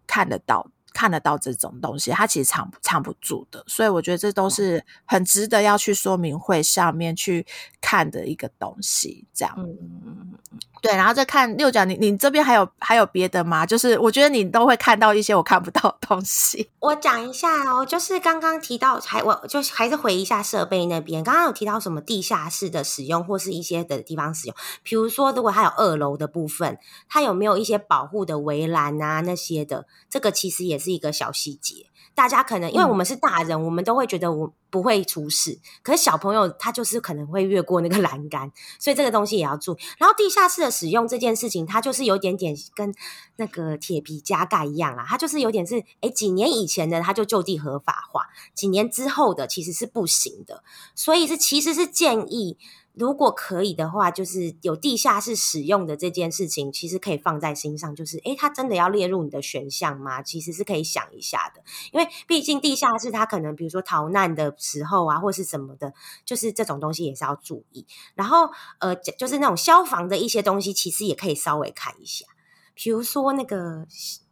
看得到。看得到这种东西，它其实藏藏不住的，所以我觉得这都是很值得要去说明会上面去看的一个东西。这样，嗯，对，然后再看六角，你你这边还有还有别的吗？就是我觉得你都会看到一些我看不到的东西。我讲一下哦，就是刚刚提到，还我就还是回一下设备那边，刚刚有提到什么地下室的使用或是一些的地方使用，比如说如果它有二楼的部分，它有没有一些保护的围栏啊那些的，这个其实也。是一个小细节，大家可能因为我们是大人，我们都会觉得我不会出事。可是小朋友他就是可能会越过那个 <laughs> 栏杆，所以这个东西也要注意。然后地下室的使用这件事情，它就是有点点跟那个铁皮加盖一样啦，它就是有点是哎几年以前的它就就地合法化，几年之后的其实是不行的，所以是其实是建议。如果可以的话，就是有地下室使用的这件事情，其实可以放在心上。就是，诶，它真的要列入你的选项吗？其实是可以想一下的，因为毕竟地下室它可能，比如说逃难的时候啊，或是什么的，就是这种东西也是要注意。然后，呃，就是那种消防的一些东西，其实也可以稍微看一下，比如说那个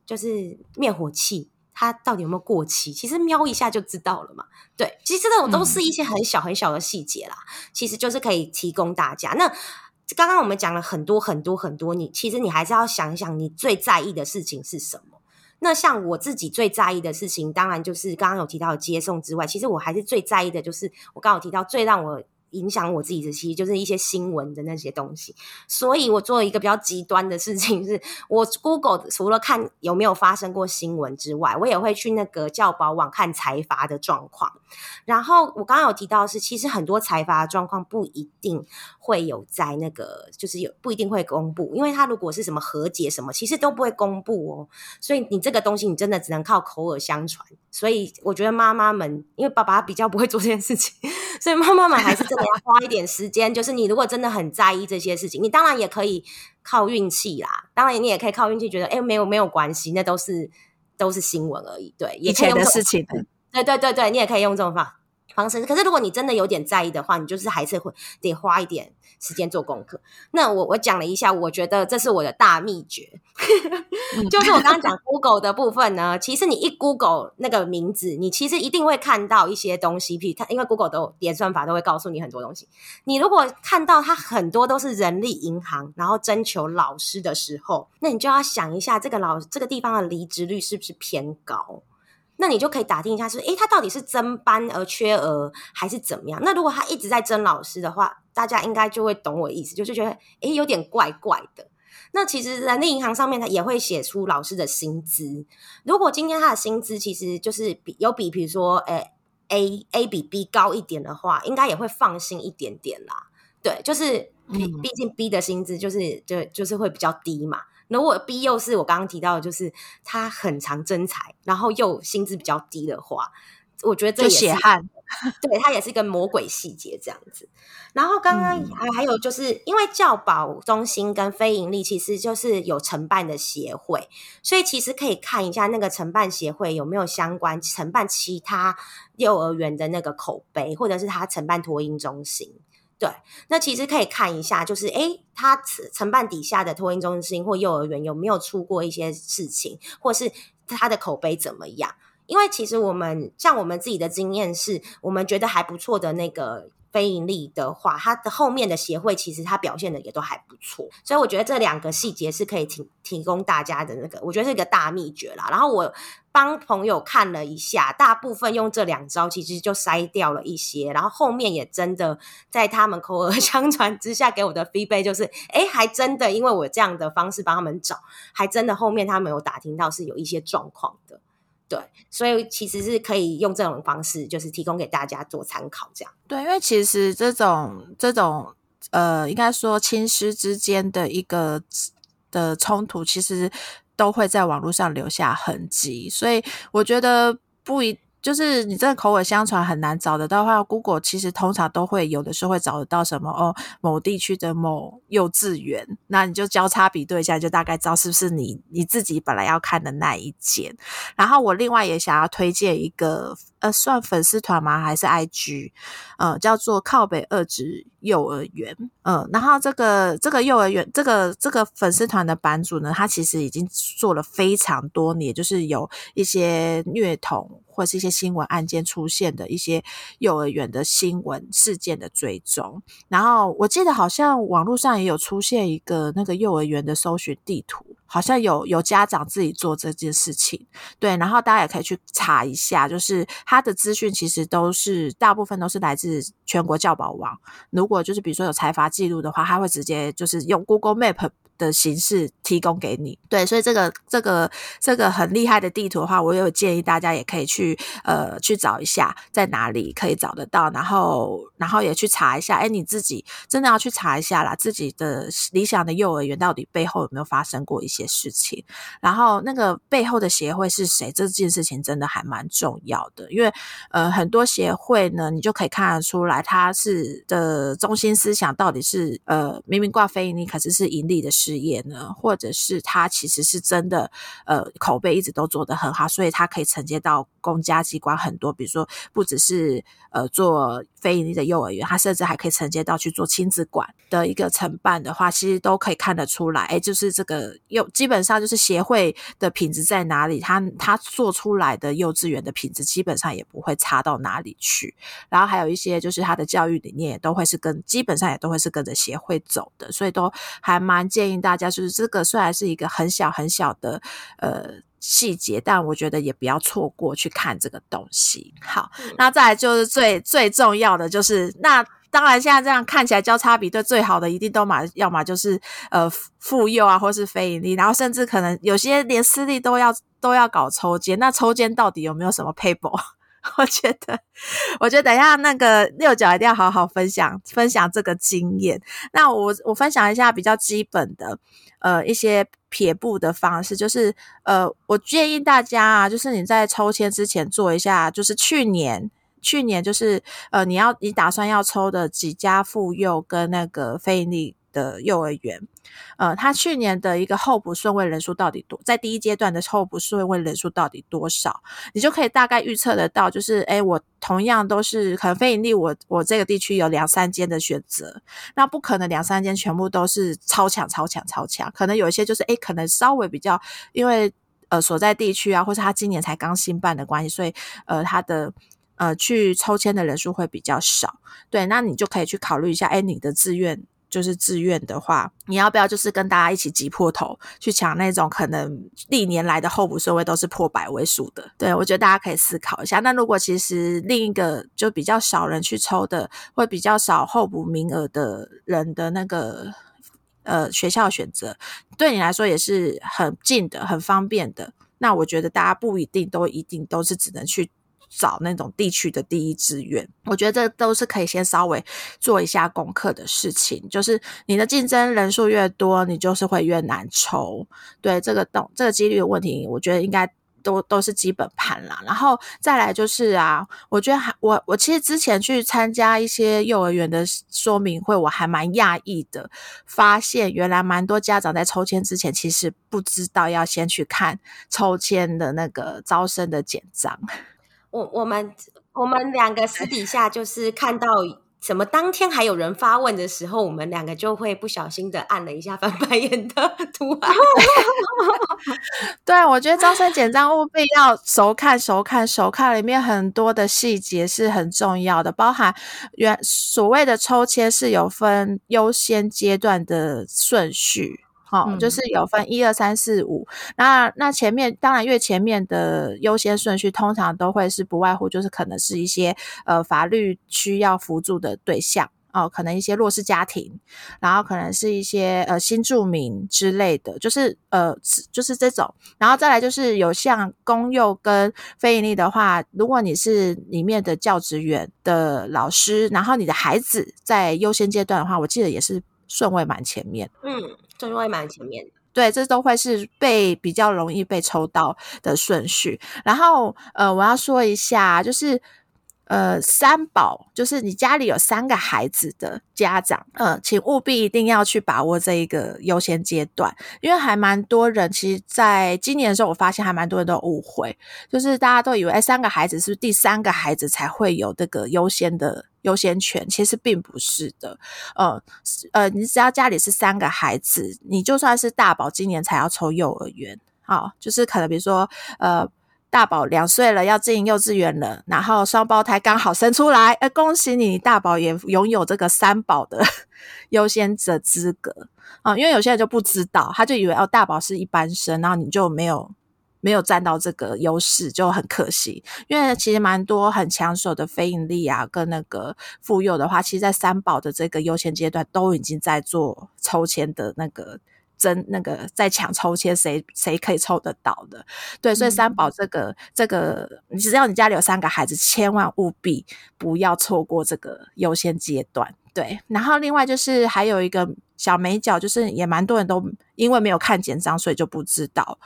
就是灭火器。它到底有没有过期？其实瞄一下就知道了嘛。对，其实这种都是一些很小很小的细节啦。其实就是可以提供大家。那刚刚我们讲了很多很多很多，你其实你还是要想一想，你最在意的事情是什么？那像我自己最在意的事情，当然就是刚刚有提到接送之外，其实我还是最在意的就是我刚刚有提到最让我。影响我自己的，其实就是一些新闻的那些东西。所以我做了一个比较极端的事情，是我 Google 除了看有没有发生过新闻之外，我也会去那个教保网看财阀的状况。然后我刚刚有提到是，其实很多财阀的状况不一定会有在那个，就是有不一定会公布，因为他如果是什么和解什么，其实都不会公布哦。所以你这个东西，你真的只能靠口耳相传。所以我觉得妈妈们，因为爸爸比较不会做这件事情，<laughs> 所以妈妈们还是真的要花一点时间。<laughs> 就是你如果真的很在意这些事情，你当然也可以靠运气啦。当然你也可以靠运气，觉得哎没有没有关系，那都是都是新闻而已。对，以前的事情。对对对对，你也可以用这种方方式。可是如果你真的有点在意的话，你就是还是会得花一点时间做功课。那我我讲了一下，我觉得这是我的大秘诀，<laughs> 就是我刚刚讲 Google 的部分呢。其实你一 Google 那个名字，你其实一定会看到一些东西。譬如它，因为 Google 都演算法都会告诉你很多东西。你如果看到它很多都是人力银行，然后征求老师的时候，那你就要想一下，这个老这个地方的离职率是不是偏高？那你就可以打听一下，是诶，他到底是增班而缺额，还是怎么样？那如果他一直在争老师的话，大家应该就会懂我意思，就是觉得诶，有点怪怪的。那其实人力银行上面他也会写出老师的薪资。如果今天他的薪资其实就是比有比，比如说诶 A A 比 B 高一点的话，应该也会放心一点点啦。对，就是毕毕竟 B 的薪资就是就就是会比较低嘛。如果 B 又是我刚刚提到的，就是他很常征才，然后又薪资比较低的话，我觉得这也血汗，对他也是一个魔鬼细节这样子。然后刚刚还还有就是，因为教保中心跟非盈利其实就是有承办的协会，所以其实可以看一下那个承办协会有没有相关承办其他幼儿园的那个口碑，或者是他承办托婴中心。对，那其实可以看一下，就是诶，他承办底下的托婴中心或幼儿园有没有出过一些事情，或是他的口碑怎么样？因为其实我们像我们自己的经验是，我们觉得还不错的那个。非盈利的话，它的后面的协会其实它表现的也都还不错，所以我觉得这两个细节是可以提提供大家的那个，我觉得是一个大秘诀啦。然后我帮朋友看了一下，大部分用这两招其实就筛掉了一些，然后后面也真的在他们口耳相传之下给我的 feedback 就是，哎，还真的因为我这样的方式帮他们找，还真的后面他们有打听到是有一些状况。对，所以其实是可以用这种方式，就是提供给大家做参考，这样。对，因为其实这种这种呃，应该说亲师之间的一个的冲突，其实都会在网络上留下痕迹，所以我觉得不一。就是你这个口耳相传很难找得到的话，Google 其实通常都会有的时候会找得到什么哦，某地区的某幼稚园，那你就交叉比对一下，就大概知道是不是你你自己本来要看的那一间。然后我另外也想要推荐一个。呃，算粉丝团吗？还是 IG？呃，叫做靠北二职幼儿园。嗯，然后这个这个幼儿园，这个这个粉丝团的版主呢，他其实已经做了非常多年，就是有一些虐童或是一些新闻案件出现的一些幼儿园的新闻事件的追踪。然后我记得好像网络上也有出现一个那个幼儿园的搜寻地图。好像有有家长自己做这件事情，对，然后大家也可以去查一下，就是他的资讯其实都是大部分都是来自全国教保网。如果就是比如说有财阀记录的话，他会直接就是用 Google Map。的形式提供给你，对，所以这个这个这个很厉害的地图的话，我有建议大家也可以去呃去找一下在哪里可以找得到，然后然后也去查一下，哎，你自己真的要去查一下啦，自己的理想的幼儿园到底背后有没有发生过一些事情，然后那个背后的协会是谁，这件事情真的还蛮重要的，因为呃很多协会呢，你就可以看得出来，它是的中心思想到底是呃明明挂非盈利，可是是盈利的。事业呢，或者是他其实是真的，呃，口碑一直都做得很好，所以他可以承接到公家机关很多，比如说不只是呃做非盈利的幼儿园，他甚至还可以承接到去做亲子馆的一个承办的话，其实都可以看得出来，哎，就是这个幼基本上就是协会的品质在哪里，他他做出来的幼稚园的品质基本上也不会差到哪里去，然后还有一些就是他的教育理念也都会是跟基本上也都会是跟着协会走的，所以都还蛮建议。大家就是这个，虽然是一个很小很小的呃细节，但我觉得也不要错过去看这个东西。好，那再来就是最最重要的，就是那当然现在这样看起来交叉比对最好的一定都嘛，要么就是呃妇幼啊，或是非盈利，然后甚至可能有些连私立都要都要搞抽签。那抽签到底有没有什么 paper？<laughs> 我觉得，我觉得等一下那个六角一定要好好分享分享这个经验。那我我分享一下比较基本的呃一些撇步的方式，就是呃我建议大家啊，就是你在抽签之前做一下，就是去年去年就是呃你要你打算要抽的几家妇幼跟那个非盈利。的幼儿园，呃，他去年的一个候补顺位人数到底多？在第一阶段的候补顺位人数到底多少？你就可以大概预测得到，就是，哎，我同样都是可能非盈利，我我这个地区有两三间的选择，那不可能两三间全部都是超强、超强、超强，可能有一些就是，哎，可能稍微比较，因为呃所在地区啊，或是他今年才刚新办的关系，所以呃他的呃去抽签的人数会比较少。对，那你就可以去考虑一下，哎，你的志愿。就是自愿的话，你要不要就是跟大家一起挤破头去抢那种可能历年来的候补顺位都是破百位数的？对我觉得大家可以思考一下。那如果其实另一个就比较少人去抽的，会比较少候补名额的人的那个呃学校选择，对你来说也是很近的、很方便的。那我觉得大家不一定都一定都是只能去。找那种地区的第一志愿，我觉得这都是可以先稍微做一下功课的事情。就是你的竞争人数越多，你就是会越难抽。对这个动这个几率的问题，我觉得应该都都是基本盘啦。然后再来就是啊，我觉得还我我其实之前去参加一些幼儿园的说明会，我还蛮讶异的，发现原来蛮多家长在抽签之前，其实不知道要先去看抽签的那个招生的简章。我我们我们两个私底下就是看到什么当天还有人发问的时候，我们两个就会不小心的按了一下翻白眼的 <laughs> 图案。<laughs> 对，我觉得招生简章务必要熟看、熟看、熟看，里面很多的细节是很重要的，包含原所谓的抽签是有分优先阶段的顺序。好，就是有分一二三四五，那那前面当然越前面的优先顺序，通常都会是不外乎就是可能是一些呃法律需要辅助的对象哦，可能一些弱势家庭，然后可能是一些呃新住民之类的，就是呃就是这种，然后再来就是有像公幼跟非盈利的话，如果你是里面的教职员的老师，然后你的孩子在优先阶段的话，我记得也是顺位蛮前面，嗯。顺位蛮前面的，对，这都会是被比较容易被抽到的顺序。然后，呃，我要说一下，就是。呃，三宝就是你家里有三个孩子的家长，呃，请务必一定要去把握这一个优先阶段，因为还蛮多人，其实在今年的时候，我发现还蛮多人都误会，就是大家都以为，哎，三个孩子是是第三个孩子才会有这个优先的优先权？其实并不是的，呃，呃，你只要家里是三个孩子，你就算是大宝今年才要抽幼儿园，好，就是可能比如说，呃。大宝两岁了，要进幼稚园了，然后双胞胎刚好生出来，呃，恭喜你，大宝也拥有这个三宝的 <laughs> 优先者资格啊！因为有些人就不知道，他就以为哦，大宝是一般生，然后你就没有没有占到这个优势，就很可惜。因为其实蛮多很抢手的非盈利啊，跟那个妇幼的话，其实在三宝的这个优先阶段，都已经在做抽签的那个。争那个在抢抽签，谁谁可以抽得到的？对，所以三宝这个这个，只要你家里有三个孩子，千万务必不要错过这个优先阶段。对，然后另外就是还有一个小美角，就是也蛮多人都因为没有看简章，所以就不知道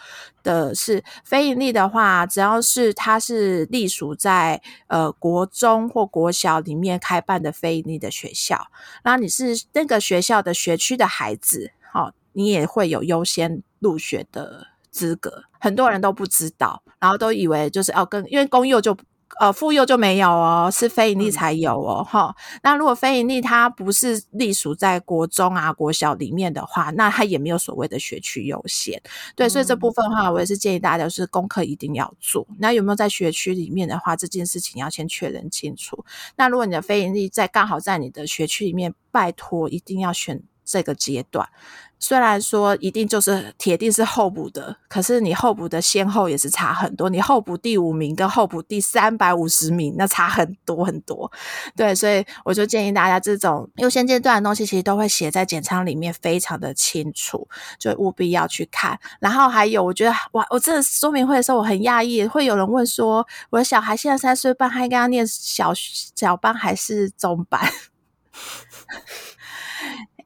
的是，非盈利的话，只要是它是隶属在呃国中或国小里面开办的非盈利的学校，然后你是那个学校的学区的孩子，好。你也会有优先入学的资格，很多人都不知道，然后都以为就是哦，跟因为公幼就呃妇幼就没有哦，是非盈利才有哦，哈。那如果非盈利它不是隶属在国中啊、国小里面的话，那它也没有所谓的学区优先。对，所以这部分的话，我也是建议大家就是功课一定要做。那有没有在学区里面的话，这件事情要先确认清楚。那如果你的非盈利在刚好在你的学区里面，拜托一定要选。这个阶段。虽然说一定就是铁定是候补的，可是你候补的先后也是差很多。你候补第五名跟候补第三百五十名，那差很多很多。对，所以我就建议大家，这种优先阶段的东西其实都会写在简章里面，非常的清楚，就务必要去看。然后还有，我觉得哇，我这说明会的时候我很讶异，会有人问说，我的小孩现在三岁半，他应该要念小小班还是中班？<laughs>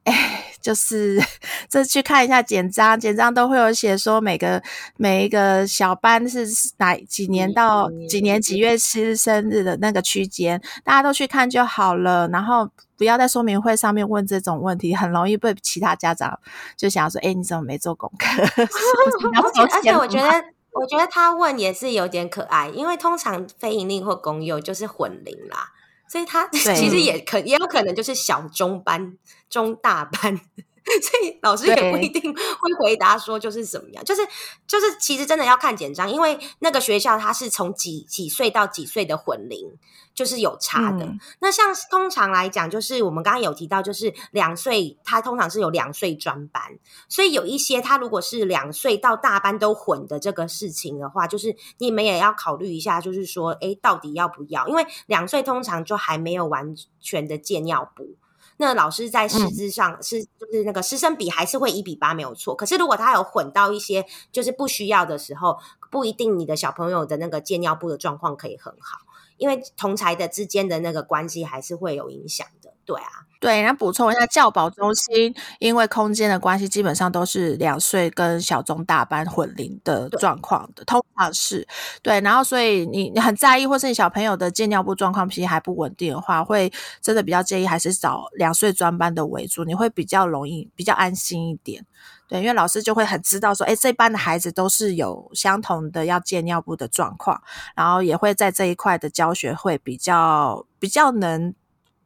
哎，就是这去看一下简章，简章都会有写说每个每一个小班是哪几年到几年几月是生日的那个区间，大家都去看就好了。然后不要在说明会上面问这种问题，很容易被其他家长就想说：“哎，你怎么没做功课？” <laughs> 而且我觉得，我觉得他问也是有点可爱，因为通常非盈利或公幼就是混龄啦。所以他 <laughs> 其实也可也有可能就是小中班、中大班，<laughs> 所以老师也不一定会回答说就是怎么样，就是就是其实真的要看简章，因为那个学校它是从几几岁到几岁的混龄。就是有差的。那像通常来讲，就是我们刚刚有提到，就是两岁，他通常是有两岁专班，所以有一些他如果是两岁到大班都混的这个事情的话，就是你们也要考虑一下，就是说，哎，到底要不要？因为两岁通常就还没有完全的建尿布，那老师在师资上是就是那个师生比还是会一比八没有错。可是如果他有混到一些就是不需要的时候，不一定你的小朋友的那个借尿布的状况可以很好。因为同才的之间的那个关系还是会有影响的，对啊，对。然后补充一下，教保中心因为空间的关系，基本上都是两岁跟小中大班混龄的状况的，通常是对。然后所以你你很在意，或是你小朋友的借尿布状况其实还不稳定的话，会真的比较建议还是找两岁专班的为主，你会比较容易比较安心一点。对，因为老师就会很知道说，哎，这班的孩子都是有相同的要借尿布的状况，然后也会在这一块的教学会比较比较能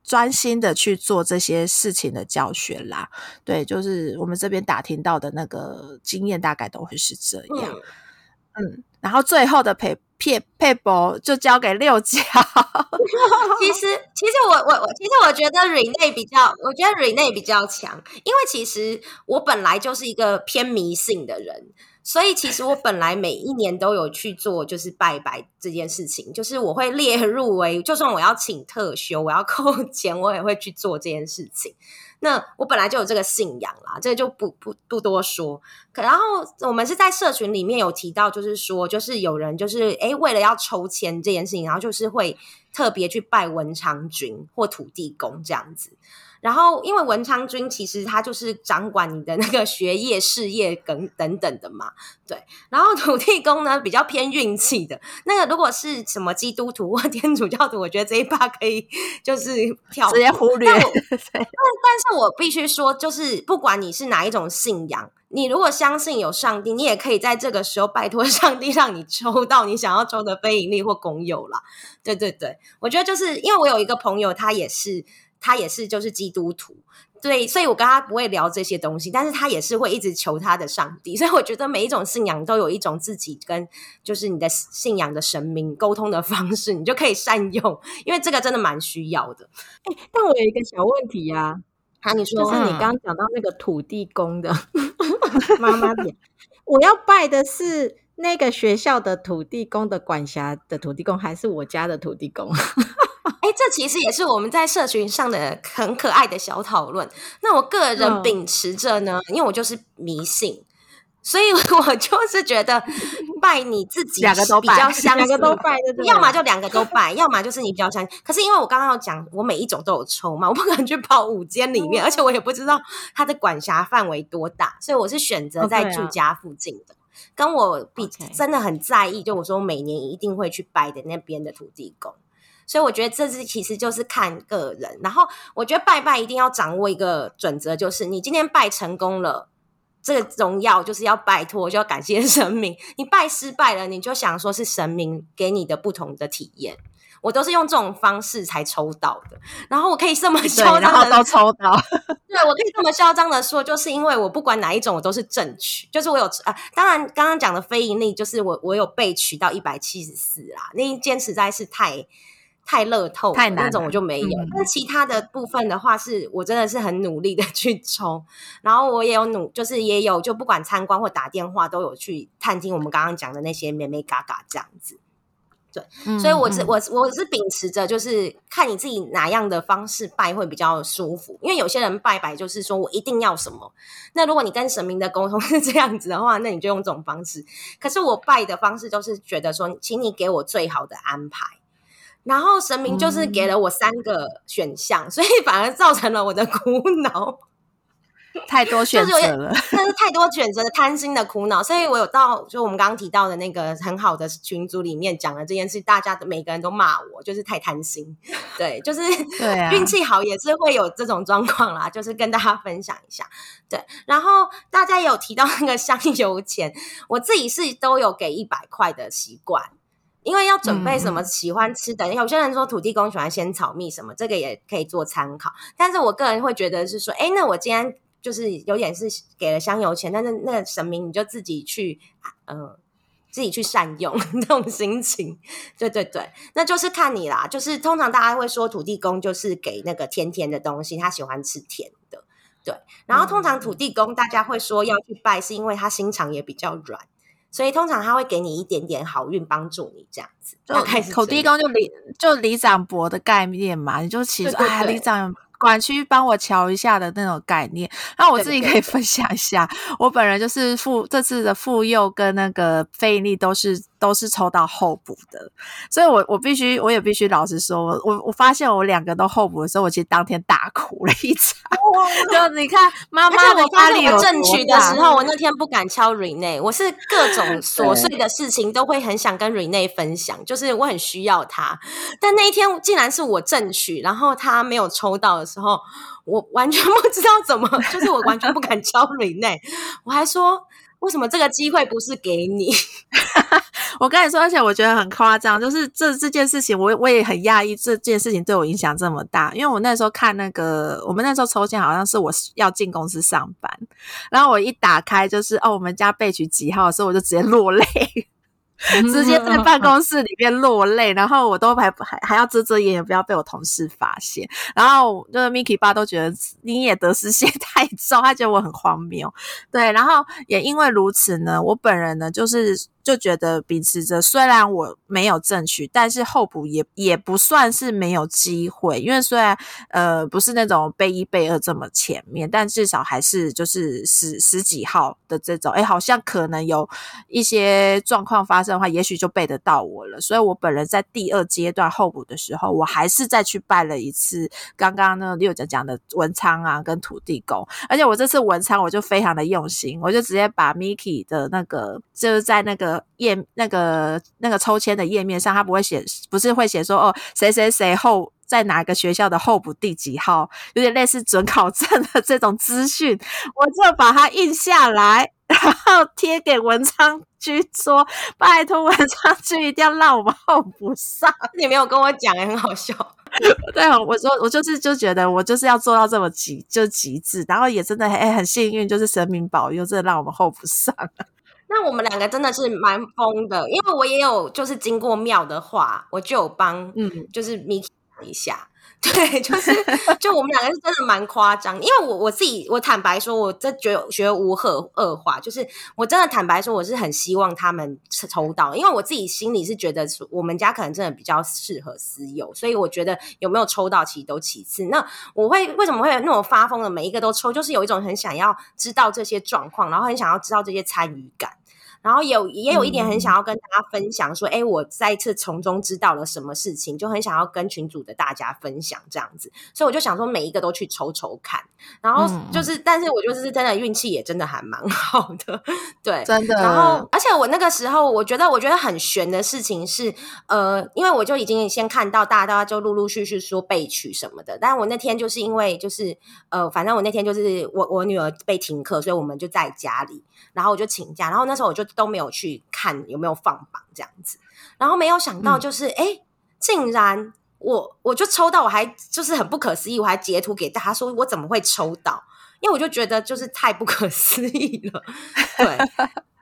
专心的去做这些事情的教学啦。对，就是我们这边打听到的那个经验，大概都会是这样。嗯，然后最后的陪。配配博就交给六角。<laughs> 其实，其实我我我，其实我觉得瑞内比较，我觉得瑞内比较强，因为其实我本来就是一个偏迷信的人，所以其实我本来每一年都有去做，就是拜拜这件事情，就是我会列入为，就算我要请特休，我要扣 <laughs> 钱，我也会去做这件事情。那我本来就有这个信仰啦，这个就不不不多说。可然后我们是在社群里面有提到，就是说，就是有人就是诶为了要抽签这件事情，然后就是会特别去拜文昌君或土地公这样子。然后，因为文昌君其实他就是掌管你的那个学业、事业等等等的嘛，对。然后土地公呢比较偏运气的，那个如果是什么基督徒或天主教徒，我觉得这一趴可以就是跳直接忽略。但但是我必须说，就是不管你是哪一种信仰，你如果相信有上帝，你也可以在这个时候拜托 <laughs> 上帝，让你抽到你想要抽的非盈利或公有啦。对对对，我觉得就是因为我有一个朋友，他也是。他也是就是基督徒，对，所以我跟他不会聊这些东西，但是他也是会一直求他的上帝，<laughs> 所以我觉得每一种信仰都有一种自己跟就是你的信仰的神明沟通的方式，你就可以善用，因为这个真的蛮需要的。哎，但我有一个小问题呀，好，你说，就是你刚刚讲到那个土地公的 <laughs> 妈妈点，<laughs> 我要拜的是那个学校的土地公的管辖的土地公，还是我家的土地公？<laughs> 哎，这其实也是我们在社群上的很可爱的小讨论。那我个人秉持着呢，因为我就是迷信，所以我就是觉得拜你自己两个都比较相两个都拜，要么就两个都拜，要么就是你比较相信。可是因为我刚刚要讲，我每一种都有抽嘛，我不可能去跑五间里面，而且我也不知道它的管辖范围多大，所以我是选择在住家附近的，跟我比真的很在意，就我说每年一定会去拜的那边的土地公。所以我觉得这是其实就是看个人，然后我觉得拜拜一定要掌握一个准则，就是你今天拜成功了，这个荣耀就是要拜托，就要感谢 <laughs> 神明；你拜失败了，你就想说是神明给你的不同的体验。我都是用这种方式才抽到的，然后我可以这么嚣张的都抽到，<laughs> 对我可以这么嚣张的说，就是因为我不管哪一种我都是正取，就是我有啊，当然刚刚讲的非盈利，就是我我有被取到一百七十四啦，那一间实在是太。太乐透太难那种，我就没有。嗯但其他的部分的话，是我真的是很努力的去抽，然后我也有努，就是也有就不管参观或打电话，都有去探听我们刚刚讲的那些美美嘎嘎这样子。嗯所以我是嗯我是我是秉持着，就是看你自己哪样的方式拜会比较舒服。因为有些人拜拜就是说我一定要什么，那如果你跟神明的沟通是这样子的话，那你就用这种方式。可是我拜的方式就是觉得说，请你给我最好的安排。然后神明就是给了我三个选项，所以 <laughs> 反而造成了我的苦恼。<laughs> 太多选择了。但是太多选择的贪心的苦恼，所以我有到就我们刚刚提到的那个很好的群组里面讲了这件事，大家的每个人都骂我，就是太贪心。对，就是对啊 <laughs> 运气好也是会有这种状况啦，就是跟大家分享一下。对，然后大家有提到那个香油钱，我自己是都有给一百块的习惯。因为要准备什么喜欢吃的，有些人说土地公喜欢仙草蜜什么，这个也可以做参考。但是我个人会觉得是说，哎，那我今天就是有点是给了香油钱，但是那个神明你就自己去，呃，自己去善用 <laughs> 这种心情。对对对，那就是看你啦。就是通常大家会说土地公就是给那个甜甜的东西，他喜欢吃甜的。对，然后通常土地公大家会说要去拜，是因为他心肠也比较软。所以通常他会给你一点点好运，帮助你这样子。就开始口地这样公就里就里长伯的概念嘛，你就其实哎，对对对里长管区帮我瞧一下的那种概念。那我自己可以分享一下，我本人就是妇这次的妇幼跟那个费力都是都是抽到候补的，所以我我必须我也必须老实说，我我我发现我两个都候补的时候，我其实当天大哭了一场。就你看妈而妈我发压力我正取的时候，我那天不敢敲 Rene，我是各种 <laughs> 琐碎的事情都会很想跟 Rene 分享，就是我很需要他。但那一天竟然是我正取，然后他没有抽到的时候，我完全不知道怎么，就是我完全不敢敲 Rene，我还说为什么这个机会不是给你？<laughs> 我跟你说，而且我觉得很夸张，就是这这件事情我，我也很讶异，这件事情对我影响这么大。因为我那时候看那个，我们那时候抽签好像是我要进公司上班，然后我一打开就是哦，我们家备取几号的时候，我就直接落泪。<laughs> 直接在办公室里面落泪，然后我都还还还要遮遮掩掩，不要被我同事发现。然后就是 Miki 爸都觉得你也得失心太重，他觉得我很荒谬。对，然后也因为如此呢，我本人呢就是就觉得秉持着，虽然我没有争取，但是候补也也不算是没有机会，因为虽然呃不是那种备一备二这么前面，但至少还是就是十十几号的这种，哎，好像可能有一些状况发生的话，也许就背得到我了。所以我本人在第二阶段候补的时候，我还是再去拜了一次刚刚那六讲讲的文昌啊跟土地公，而且我这次文昌我就非常的用心，我就直接把 Miki 的那个就是在那个页那个那个抽签的页面上，他不会写，不是会写说哦谁谁谁后。在哪个学校的候补第几号，有点类似准考证的这种资讯，我就把它印下来，<laughs> 然后贴给文昌居说：“拜托文昌居一定要让我们候补上。你没有跟我讲，很好笑。”对，我说我就是就觉得我就是要做到这么极就极致，然后也真的哎很幸运，就是神明保佑，真的让我们候补上。那我们两个真的是蛮疯的，因为我也有就是经过庙的话，我就有帮嗯，就是 Miki 一下。<laughs> 对，就是就我们两个是真的蛮夸张，因为我我自己我坦白说，我这绝绝无恶恶化，就是我真的坦白说，我是很希望他们抽到，因为我自己心里是觉得我们家可能真的比较适合私有，所以我觉得有没有抽到其实都其次。那我会为什么会有那种发疯的每一个都抽，就是有一种很想要知道这些状况，然后很想要知道这些参与感。然后有也有一点很想要跟大家分享，说，哎、我再次从中知道了什么事情，就很想要跟群组的大家分享这样子，所以我就想说每一个都去抽抽看，然后就是，但是我就是真的运气也真的还蛮 <laughs> 好的，对，真的。然后，而且我那个时候，我觉得我觉得很悬的事情是，呃，因为我就已经先看到大家就陆陆续续说被取什么的，但我那天就是因为就是呃，反正我那天就是我我女儿被停课，所以我们就在家里，然后我就请假，然后那时候我就都没有去看有没有放榜这样子，然后没有想到就是哎、诶竟然我我就抽到，我还就是很不可思议，我还截图给大家说我怎么会抽到，因为我就觉得就是太不可思议了，对。<laughs>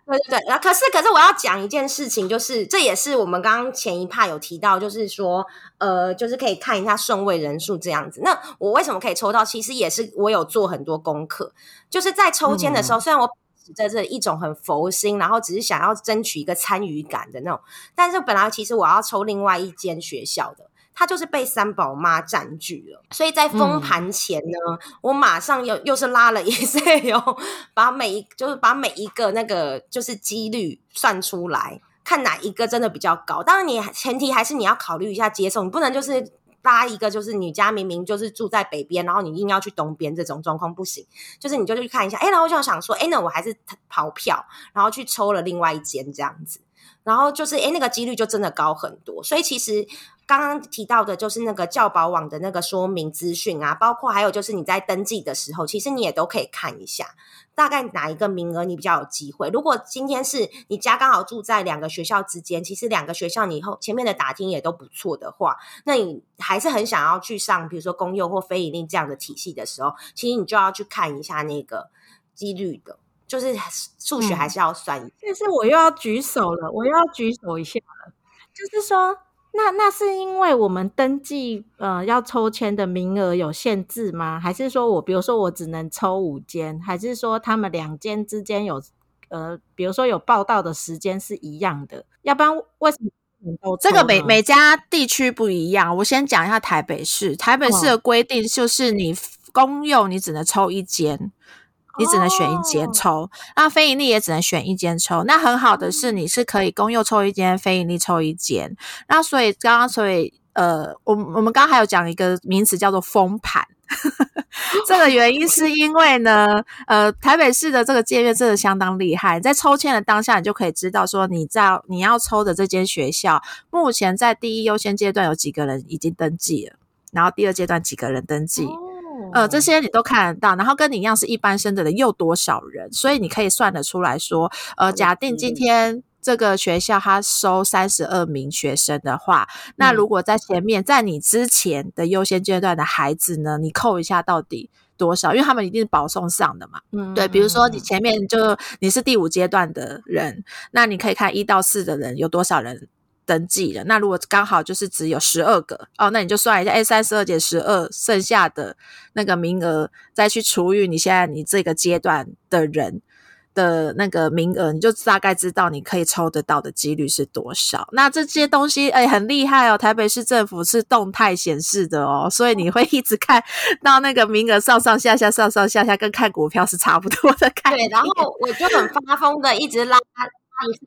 对对对，然后可是可是我要讲一件事情，就是这也是我们刚刚前一趴有提到，就是说呃，就是可以看一下顺位人数这样子。那我为什么可以抽到？其实也是我有做很多功课，就是在抽签的时候，虽然我在这一种很佛心，然后只是想要争取一个参与感的那种，但是本来其实我要抽另外一间学校的。它就是被三宝妈占据了，所以在封盘前呢，我马上又又是拉了 Excel，<laughs> 把每一就是把每一个那个就是几率算出来，看哪一个真的比较高。当然，你前提还是你要考虑一下接受，你不能就是拉一个就是你家明明就是住在北边，然后你硬要去东边，这种状况不行。就是你就去看一下，哎，然后就想说，哎，那我还是跑票，然后去抽了另外一间这样子，然后就是哎，那个几率就真的高很多。所以其实。刚刚提到的就是那个教保网的那个说明资讯啊，包括还有就是你在登记的时候，其实你也都可以看一下，大概哪一个名额你比较有机会。如果今天是你家刚好住在两个学校之间，其实两个学校你以后前面的打听也都不错的话，那你还是很想要去上，比如说公幼或非盈利这样的体系的时候，其实你就要去看一下那个几率的，就是数学还是要算一下。但是我又要举手了，我又要举手一下了，就是说。那那是因为我们登记呃要抽签的名额有限制吗？还是说我比如说我只能抽五间？还是说他们两间之间有呃比如说有报道的时间是一样的？要不然为什么都这个每每家地区不一样？我先讲一下台北市，台北市的规定就是你公用你只能抽一间。你只能选一间抽，那非盈利也只能选一间抽。那很好的是，你是可以公幼抽一间，非盈利抽一间。那所以刚刚所以呃，我我们刚刚还有讲一个名词叫做封盘，<laughs> 这个原因 <laughs> 是因为呢，呃，台北市的这个界面真的相当厉害，在抽签的当下，你就可以知道说你在你要抽的这间学校，目前在第一优先阶段有几个人已经登记了，然后第二阶段几个人登记。呃，这些你都看得到，然后跟你一样是一般生的人又多少人，所以你可以算得出来说，呃，假定今天这个学校它收三十二名学生的话，那如果在前面在你之前的优先阶段的孩子呢，你扣一下到底多少？因为他们一定是保送上的嘛，嗯，对，比如说你前面就你是第五阶段的人，那你可以看一到四的人有多少人。登记了，那如果刚好就是只有十二个哦，那你就算一下，哎，三十二减十二，剩下的那个名额再去除以你现在你这个阶段的人的那个名额，你就大概知道你可以抽得到的几率是多少。那这些东西哎很厉害哦，台北市政府是动态显示的哦，所以你会一直看到那个名额上上下下上上下下，跟看股票是差不多的。对，然后我就很发疯的一直拉。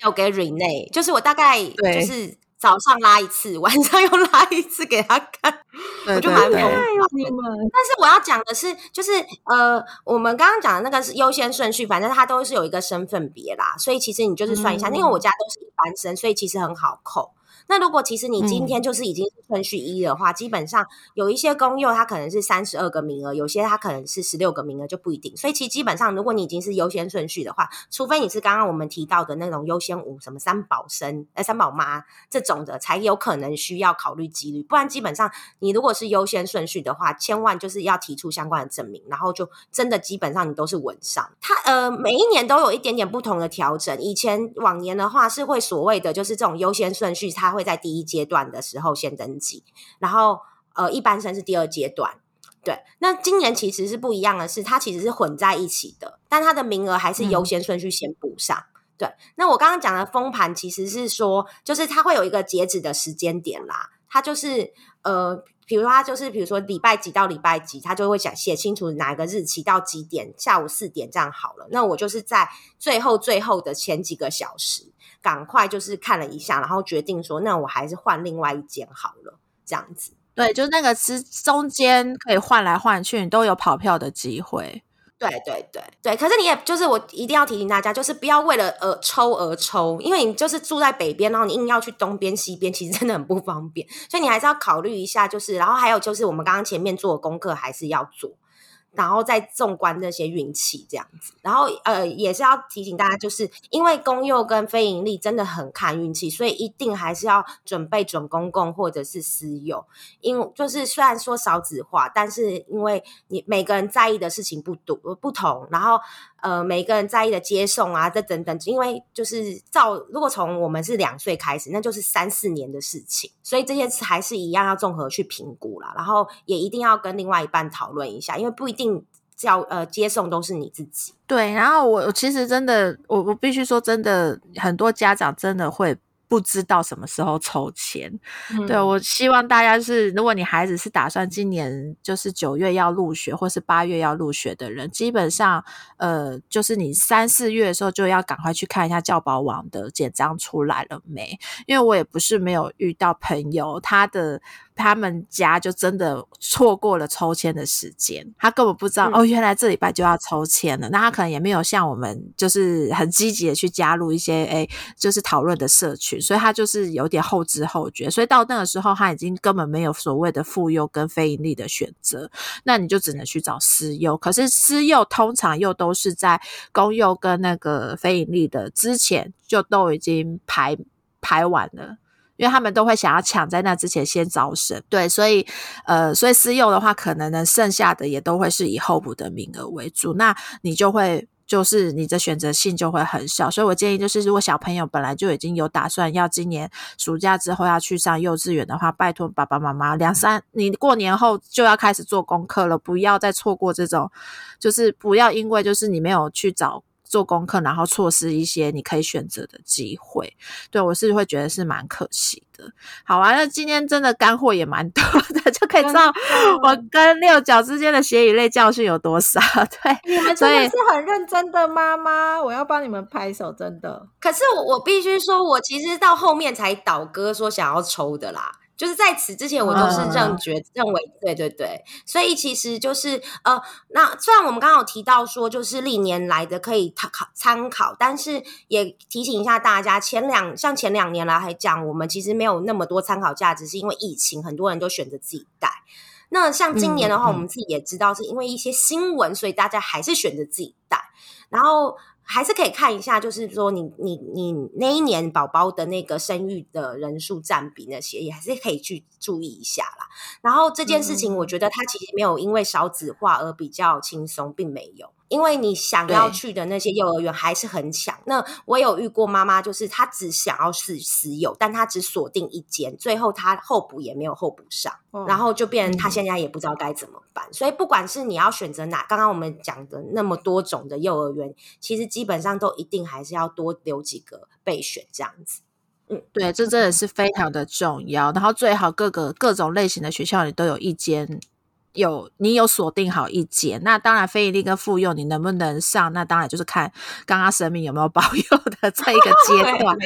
有给 Rene，就是我大概就是早上拉一次，<laughs> 晚上又拉一次给他看，我就蛮疯的。但是我要讲的是，就是呃，我们刚刚讲的那个是优先顺序，反正它都是有一个身份别啦，所以其实你就是算一下，因为我家都是一般生，所以其实很好扣。那如果其实你今天就是已经是顺序一的话，基本上有一些公幼它可能是三十二个名额，有些它可能是十六个名额就不一定。所以其实基本上，如果你已经是优先顺序的话，除非你是刚刚我们提到的那种优先五什么三宝生、呃三宝妈这种的，才有可能需要考虑几率。不然基本上你如果是优先顺序的话，千万就是要提出相关的证明，然后就真的基本上你都是稳上。它呃每一年都有一点点不同的调整。以前往年的话是会所谓的就是这种优先顺序，它会。会在第一阶段的时候先登记，然后呃，一般生是第二阶段。对，那今年其实是不一样的是，它其实是混在一起的，但它的名额还是优先顺序先补上。对，那我刚刚讲的封盘其实是说，就是它会有一个截止的时间点啦，它就是呃。比如，他就是比如说礼拜几到礼拜几，他就会写写清楚哪个日期到几点，下午四点这样好了。那我就是在最后最后的前几个小时，赶快就是看了一下，然后决定说，那我还是换另外一间好了，这样子。对，就是那个之中间可以换来换去，你都有跑票的机会。对对对对，可是你也就是我一定要提醒大家，就是不要为了呃抽而抽，因为你就是住在北边，然后你硬要去东边西边，其实真的很不方便，所以你还是要考虑一下，就是然后还有就是我们刚刚前面做的功课还是要做。然后再纵观那些运气这样子，然后呃也是要提醒大家，就是因为公幼跟非盈利真的很看运气，所以一定还是要准备准公共或者是私有。因就是虽然说少子化，但是因为你每个人在意的事情不多不同，然后呃每个人在意的接送啊，这等等，因为就是照如果从我们是两岁开始，那就是三四年的事情，所以这些还是一样要综合去评估啦，然后也一定要跟另外一半讨论一下，因为不一定定叫呃接送都是你自己。对，然后我我其实真的，我我必须说，真的很多家长真的会。不知道什么时候抽签，对我希望大家是，如果你孩子是打算今年就是九月要入学，或是八月要入学的人，基本上呃，就是你三四月的时候就要赶快去看一下教保网的简章出来了没，因为我也不是没有遇到朋友，他的。他们家就真的错过了抽签的时间，他根本不知道哦，原来这礼拜就要抽签了。那他可能也没有像我们就是很积极的去加入一些哎，就是讨论的社群，所以他就是有点后知后觉。所以到那个时候，他已经根本没有所谓的妇幼跟非盈利的选择，那你就只能去找私幼。可是私幼通常又都是在公幼跟那个非盈利的之前就都已经排排完了。因为他们都会想要抢在那之前先招生，对，所以呃，所以私幼的话，可能呢剩下的也都会是以候补的名额为主，那你就会就是你的选择性就会很小，所以我建议就是，如果小朋友本来就已经有打算要今年暑假之后要去上幼稚园的话，拜托爸爸妈妈两三，你过年后就要开始做功课了，不要再错过这种，就是不要因为就是你没有去找。做功课，然后错失一些你可以选择的机会，对我是会觉得是蛮可惜的。好啊，那今天真的干货也蛮多的，<laughs> 就可以知道我跟六角之间的血与泪教训有多少。<laughs> 对，你们真的是很认真的妈妈，我要帮你们拍手，真的。可是我我必须说，我其实到后面才倒戈说想要抽的啦。就是在此之前，我都是认觉认为，对对对，所以其实就是呃，那虽然我们刚刚有提到说，就是历年来的可以参考参考，但是也提醒一下大家，前两像前两年来讲，我们其实没有那么多参考价值，是因为疫情，很多人都选择自己带。那像今年的话，我们自己也知道，是因为一些新闻，所以大家还是选择自己带，然后。还是可以看一下，就是说你你你那一年宝宝的那个生育的人数占比那些，也还是可以去注意一下啦。然后这件事情，我觉得它其实没有因为少子化而比较轻松，并没有。因为你想要去的那些幼儿园还是很抢。那我有遇过妈妈，就是她只想要是私有，但她只锁定一间，最后她候补也没有候补上，然后就变成她现在也不知道该怎么办。所以不管是你要选择哪，刚刚我们讲的那么多种的幼儿园，其实基本上都一定还是要多留几个备选这样子。嗯，对，这真的是非常的重要。然后最好各个各种类型的学校里都有一间。有你有锁定好一间，那当然非盈利跟妇幼你能不能上，那当然就是看刚刚神明有没有保佑的这一个阶 <laughs> 段。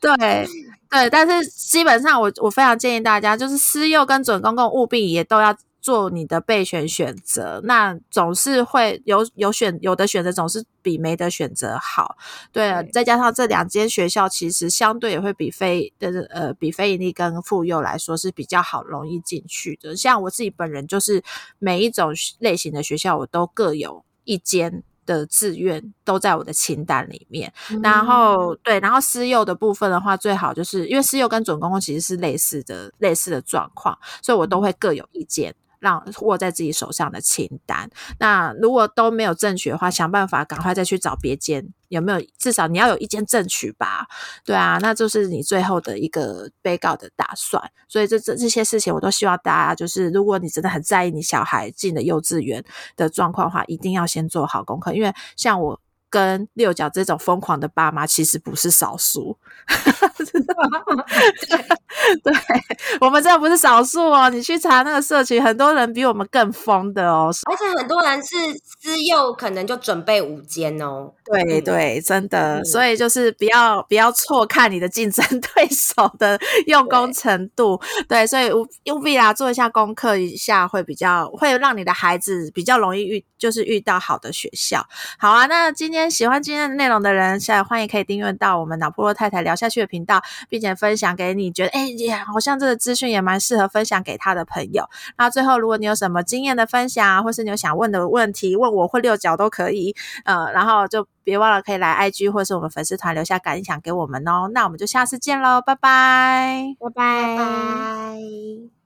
对对，但是基本上我我非常建议大家，就是私幼跟准公共务必也都要。做你的备选选择，那总是会有有选有的选择总是比没得选择好，对。再加上这两间学校其实相对也会比非的呃比非盈利跟妇幼来说是比较好容易进去的。像我自己本人就是每一种类型的学校我都各有一间的志愿都在我的清单里面。然后对，然后私幼的部分的话，最好就是因为私幼跟准公共其实是类似的类似的状况，所以我都会各有一间。让握在自己手上的清单。那如果都没有证取的话，想办法赶快再去找别间，有没有？至少你要有一间证取吧？对啊，那就是你最后的一个被告的打算。所以这这这些事情，我都希望大家就是，如果你真的很在意你小孩进的幼稚园的状况的话，一定要先做好功课。因为像我。跟六角这种疯狂的爸妈其实不是少数，<laughs> <laughs> 对，我们真的不是少数哦。你去查那个社群，很多人比我们更疯的哦。而且很多人是私幼，可能就准备五间哦。对对，真的。所以就是不要不要错看你的竞争 <laughs> 对手的用功程度。对，所以务必啊做一下功课一下，会比较会让你的孩子比较容易遇，就是遇到好的学校。好啊，那今天。喜欢今天的内容的人，现在欢迎可以订阅到我们脑波罗太太聊下去的频道，并且分享给你觉得哎，好像这个资讯也蛮适合分享给他的朋友。那最后，如果你有什么经验的分享，或是你有想问的问题，问我或六角都可以。呃，然后就别忘了可以来 IG 或是我们粉丝团留下感想给我们哦。那我们就下次见喽，拜拜，拜拜。